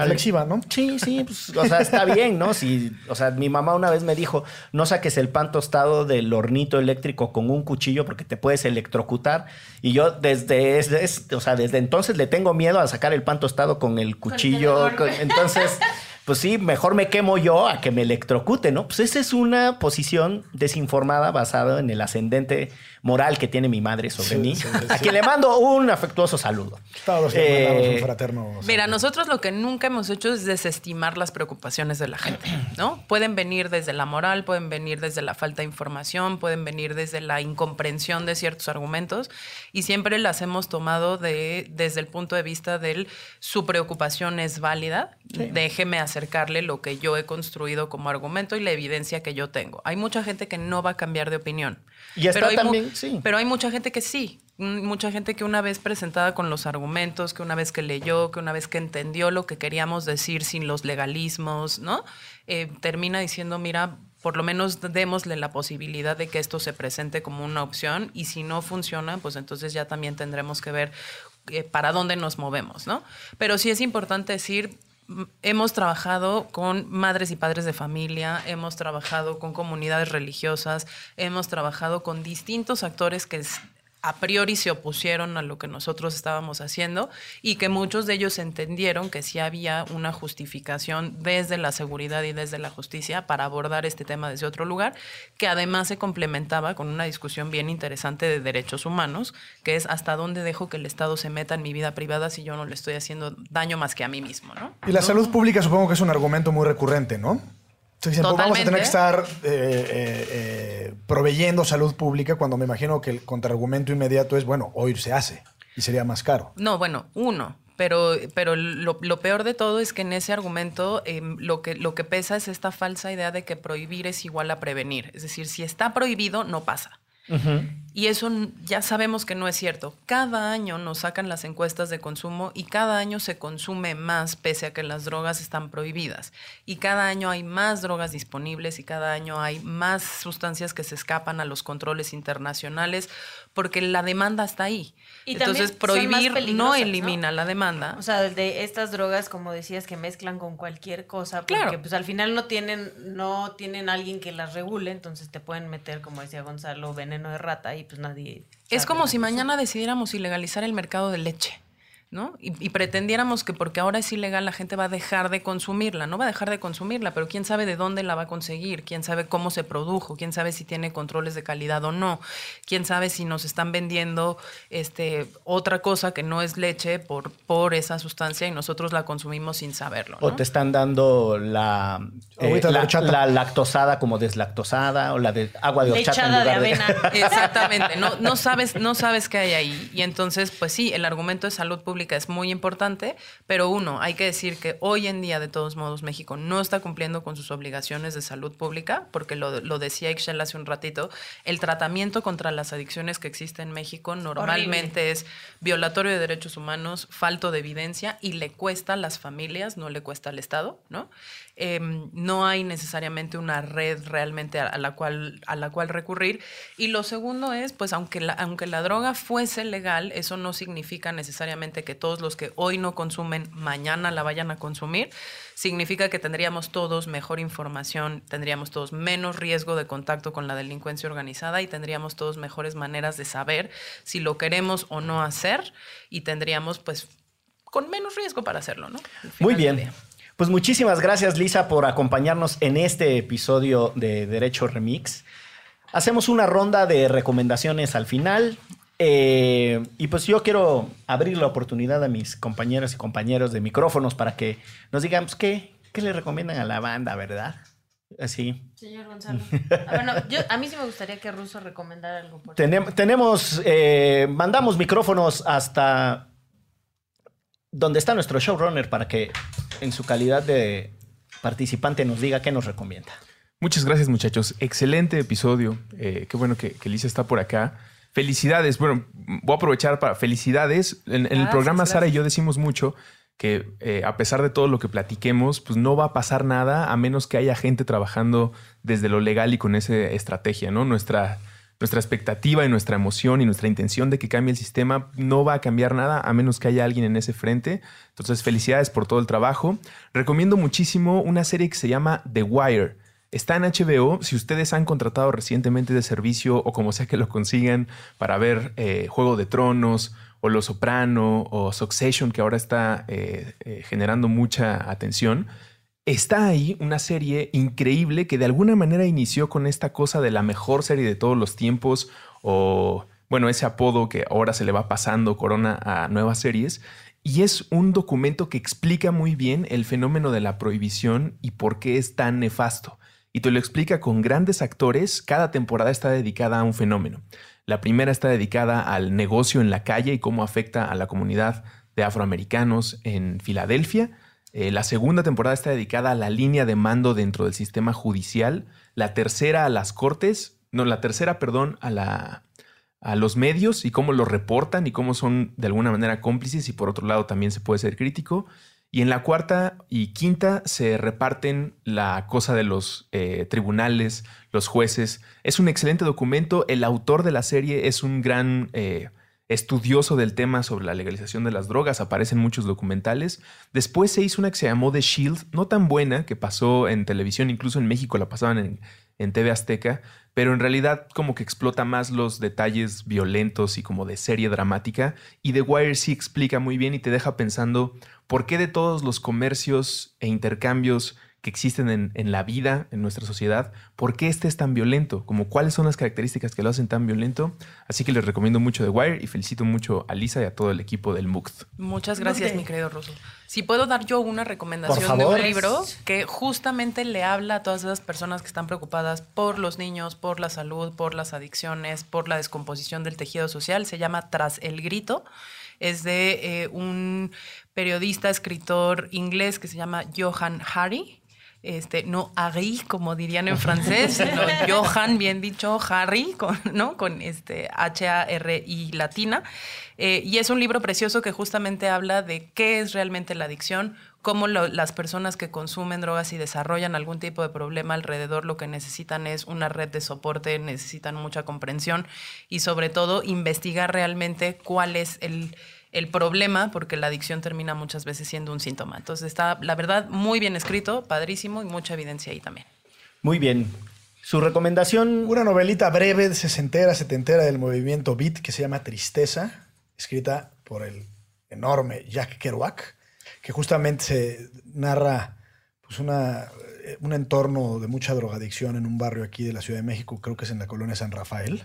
reflexiva, ¿no? Sí, sí, pues, o sea, está bien, ¿no? Si, o sea, mi mamá una vez me dijo, no saques el pan tostado del hornito eléctrico con un cuchillo porque te puedes electrocutar. Y yo desde, es- es- o sea, desde entonces le tengo miedo a sacar el pan tostado con el cuchillo. con- entonces, *laughs* pues sí, mejor me quemo yo a que me electrocute, ¿no? Pues esa es una posición desinformada basada en el ascendente moral que tiene mi madre sobre Sí, mí. sí, A quien le mando un afectuoso saludo. Todos le mandamos Eh, un fraterno. Mira, nosotros lo que nunca hemos hecho es desestimar las preocupaciones de la gente, ¿no? Pueden venir desde la moral, pueden venir desde la falta de información, pueden venir desde la incomprensión de ciertos argumentos y siempre las hemos tomado de, desde el punto de vista del su preocupación es válida, déjeme acercarle lo que yo he construido como argumento y la evidencia que yo tengo. Hay mucha gente que no va a cambiar de opinión. Y está pero hay también, sí. pero hay mucha gente que sí. Mm, Mucha gente que una vez presentada con los argumentos, que una vez que leyó, que una vez que entendió lo que queríamos decir sin los legalismos, ¿no? Eh, termina diciendo, mira, por lo menos démosle la posibilidad de que esto se presente como una opción y si no funciona, pues entonces ya también tendremos que ver eh, para dónde nos movemos, ¿no? Pero sí es importante decir, hemos trabajado con madres y padres de familia, hemos trabajado con comunidades religiosas, hemos trabajado con distintos actores que a priori se opusieron a lo que nosotros estábamos haciendo y que muchos de ellos entendieron que sí había una justificación desde la seguridad y desde la justicia para abordar este tema desde otro lugar, que además se complementaba con una discusión bien interesante de derechos humanos, que es hasta dónde dejo que el Estado se meta en mi vida privada si yo no le estoy haciendo daño más que a mí mismo, ¿no? Y la salud pública supongo que es un argumento muy recurrente, ¿no? Se dicen, pues vamos a tener que estar eh, eh, eh, proveyendo salud pública cuando me imagino que el contraargumento inmediato es, bueno, hoy se hace y sería más caro. No, bueno, uno. Pero, pero lo, peor de todo es que en ese argumento em, lo, que, lo que pesa es esta falsa idea de que prohibir es igual a prevenir. Es decir, si está prohibido, no pasa. Y eso ya sabemos que no es cierto. Cada año nos sacan las encuestas de consumo y cada año se consume más pese a que las drogas están prohibidas. Y cada año hay más drogas disponibles y cada año hay más sustancias que se escapan a los controles internacionales porque la demanda está ahí. Entonces, prohibir no elimina la demanda. O sea, de estas drogas, como decías, que mezclan con cualquier cosa, porque pues al final no tienen, no tienen alguien que las regule, entonces te pueden meter, como decía Gonzalo, veneno de rata y pues nadie. Es como si mañana decidiéramos ilegalizar el mercado de leche. ¿No? Y, pretendiéramos que porque ahora es ilegal la gente va a dejar de consumirla, no va a dejar de consumirla, pero quién sabe de dónde la va a conseguir, quién sabe cómo se produjo, quién sabe si tiene controles de calidad o no, quién sabe si nos están vendiendo este, otra cosa que no es leche por, por esa sustancia y nosotros la consumimos sin saberlo. O te están dando la, eh, la, lactosada como deslactosada o la de agua de horchata en lugar de avena. *laughs* Exactamente, no, no, sabes, no sabes qué hay ahí. Y entonces, pues sí, el argumento de salud pública es muy importante, pero uno, hay que decir que hoy en día, de todos modos, México no está cumpliendo con sus obligaciones de salud pública, porque lo, lo decía Ixchel hace un ratito, el tratamiento contra las adicciones que existe en México normalmente es violatorio de derechos humanos, falto de evidencia y le cuesta a las familias, no le cuesta al Estado, ¿no? Em, no hay necesariamente una red realmente a, la cual, a la cual recurrir. Y lo segundo es, pues aunque la, aunque la droga fuese legal, eso no significa necesariamente que todos los que hoy no consumen, mañana la vayan a consumir. Significa que tendríamos todos mejor información, tendríamos todos menos riesgo de contacto con la delincuencia organizada y tendríamos todos mejores maneras de saber si lo queremos o no hacer y tendríamos pues con menos riesgo para hacerlo, ¿no? Muy bien. Pues muchísimas gracias, Lisa, por acompañarnos en este episodio de Derecho Remix. Hacemos una ronda de recomendaciones al final. Eh, y pues yo quiero abrir la oportunidad a mis compañeros y compañeros de micrófonos para que nos digan pues, qué, qué le recomiendan a la banda, ¿verdad? Así. Señor Gonzalo. Ah, bueno, a mí sí me gustaría que Russo recomendara algo. Por tenemos, eh, mandamos micrófonos hasta donde está nuestro showrunner para que en su calidad de participante nos diga qué nos recomienda. Muchas gracias muchachos. Excelente episodio. Eh, qué bueno que, que Lisa está por acá. Felicidades. Bueno, voy a aprovechar para felicidades. En, el programa Sara y yo decimos mucho que eh, a pesar de todo lo que platiquemos, pues no va a pasar nada a menos que haya gente trabajando desde lo legal y con esa estrategia, ¿no? Nuestra nuestra expectativa y nuestra emoción y nuestra intención de que cambie el sistema no va a cambiar nada a menos que haya alguien en ese frente. Entonces, felicidades por todo el trabajo. Recomiendo muchísimo una serie que se llama The Wire. Está en HBO. Si ustedes han contratado recientemente de servicio o como sea que lo consigan para ver eh, Juego de Tronos o Lo Soprano o Succession, que ahora está eh, eh, generando mucha atención, está ahí una serie increíble que de alguna manera inició con esta cosa de la mejor serie de todos los tiempos o bueno, ese apodo que ahora se le va pasando corona a nuevas series. Y es un documento que explica muy bien el fenómeno de la prohibición y por qué es tan nefasto. Y te lo explica con grandes actores. Cada temporada está dedicada a un fenómeno. La primera está dedicada al negocio en la calle y cómo afecta a la comunidad de afroamericanos en Filadelfia. Eh, la segunda temporada está dedicada a la línea de mando dentro del sistema judicial. La tercera a las cortes. No, la tercera, perdón, a, la, a los medios y cómo lo reportan y cómo son de alguna manera cómplices. Y por otro lado también se puede ser crítico. Y en la cuarta y quinta se reparten la cosa de los eh, tribunales, los jueces. Es un excelente documento. El autor de la serie es un gran eh, estudioso del tema sobre la legalización de las drogas. Aparecen muchos documentales. Después se hizo una que se llamó The Shield, no tan buena, que pasó en televisión, incluso en México la pasaban en, en TV Azteca, pero en realidad como que explota más los detalles violentos y como de serie dramática. Y The Wire sí explica muy bien y te deja pensando por qué de todos los comercios e intercambios que existen en, la vida, en nuestra sociedad, ¿por qué este es tan violento? Como cuáles son las características que lo hacen tan violento. Así que les recomiendo mucho The Wire y felicito mucho a Lisa y a todo el equipo del MUCT. Muchas gracias, mi querido Rosso. Si puedo dar yo una recomendación de un libro que justamente le habla a todas esas personas que están preocupadas por los niños, por la salud, por las adicciones, por la descomposición del tejido social, se llama Tras el Grito es de eh, un periodista, escritor inglés que se llama Johan Hari este, no Harry, como dirían en francés, sino *laughs* Johan, bien dicho, Harry, con, ¿no? con este H-A-R-I latina. Eh, y es un libro precioso que justamente habla de qué es realmente la adicción, cómo las personas que consumen drogas y desarrollan algún tipo de problema alrededor lo que necesitan es una red de soporte, necesitan mucha comprensión y sobre todo investigar realmente cuál es el el problema, porque la adicción termina muchas veces siendo un síntoma. Entonces está, la verdad, muy bien escrito, padrísimo y mucha evidencia ahí también. Muy bien. Su recomendación. Una novelita breve, sesentera, setentera del movimiento Beat que se llama Tristeza, escrita por el enorme Jack Kerouac, que justamente se narra pues una, un entorno de mucha drogadicción en un barrio aquí de la Ciudad de México, creo que es en la colonia San Rafael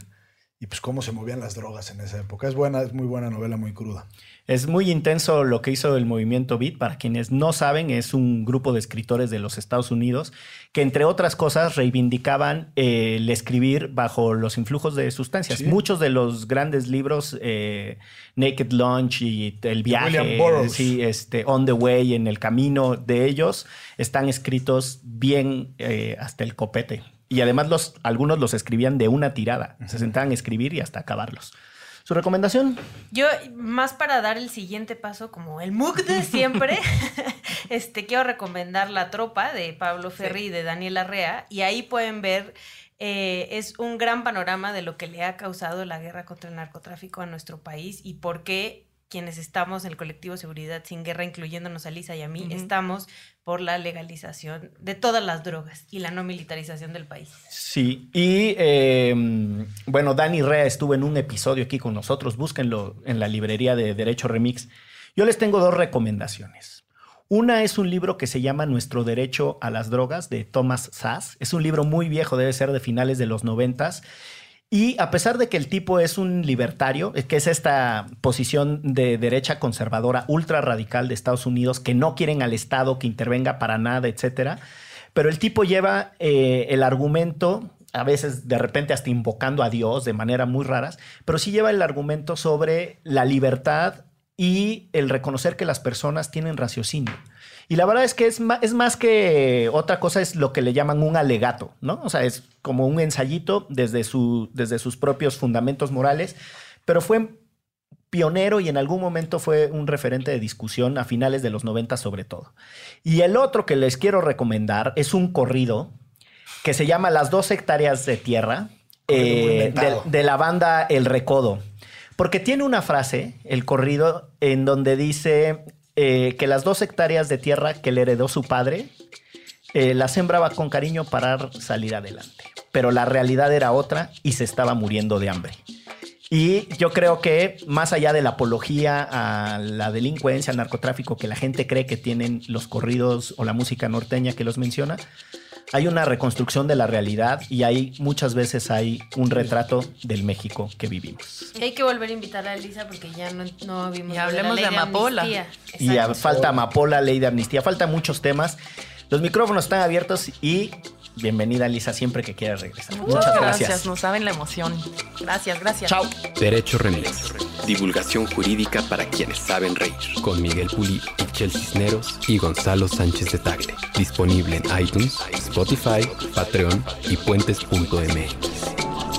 y pues cómo se movían las drogas en esa época. Es buena, es muy buena novela, muy cruda. Es muy intenso lo que hizo el movimiento Beat. Para quienes no saben, es un grupo de escritores de los Estados Unidos que, entre otras cosas, reivindicaban eh, el escribir bajo los influjos de sustancias. Muchos de los grandes libros, eh, Naked Lunch y El viaje, sí, este, On the Way, en el camino de ellos, están escritos bien eh, hasta el copete. Y además los, algunos los escribían de una tirada. Se sentaban a escribir y hasta acabarlos. ¿Su recomendación? Yo, más para dar el siguiente paso, como el MOOC de siempre, *laughs* este, quiero recomendar La Tropa de Pablo Ferri y de Daniel Arrea. Y ahí pueden ver, eh, es un gran panorama de lo que le ha causado la guerra contra el narcotráfico a nuestro país y por qué quienes estamos en el colectivo Seguridad Sin Guerra, incluyéndonos a Lisa y a mí, estamos por la legalización de todas las drogas y la no militarización del país. Sí, y em, bueno, Dani Rea estuvo en un episodio aquí con nosotros, búsquenlo en la librería de Derecho Remix. Yo les tengo dos recomendaciones. Una es un libro que se llama Nuestro Derecho a las Drogas de Thomas Sass. Es un libro muy viejo, debe ser de finales de los noventas y a pesar de que el tipo es un libertario, que es esta posición de derecha conservadora ultra radical de Estados Unidos, que no quieren al Estado que intervenga para nada, etcétera, pero el tipo lleva eh, el argumento, a veces de repente hasta invocando a Dios de manera muy raras, pero sí lleva el argumento sobre la libertad y el reconocer que las personas tienen raciocinio. Y la verdad es que es más, es más que otra cosa, es lo que le llaman un alegato, ¿no? O sea, es como un ensayito desde, su, desde sus propios fundamentos morales, pero fue pionero y en algún momento fue un referente de discusión a finales de los 90 sobre todo. Y el otro que les quiero recomendar es un corrido que se llama Las dos hectáreas de tierra eh, de la banda El Recodo. Porque tiene una frase, el corrido, en donde dice, eh, que las dos hectáreas de tierra que le heredó su padre, eh, la sembraba con cariño para salir adelante. Pero la realidad era otra y se estaba muriendo de hambre. Y yo creo que más allá de la apología a la delincuencia, al narcotráfico que la gente cree que tienen los corridos o la música norteña que los menciona, hay una reconstrucción de la realidad y hay muchas veces hay un retrato del México que vivimos. hay que volver a invitar a Elisa porque ya no, no vimos. Y hablemos de, Amapola. y falta Amapola, ley de amnistía, falta muchos temas. Los micrófonos están abiertos y bienvenida Elisa siempre que quieras regresar. Muchas gracias. No saben la emoción. Gracias, gracias. Chao. Derecho Remix. Divulgación jurídica para quienes saben reír. Con Miguel Puli, Chelsea Cisneros y Gonzalo Sánchez de Tagle. Disponible en iTunes, Spotify, Patreon y puentes.mx.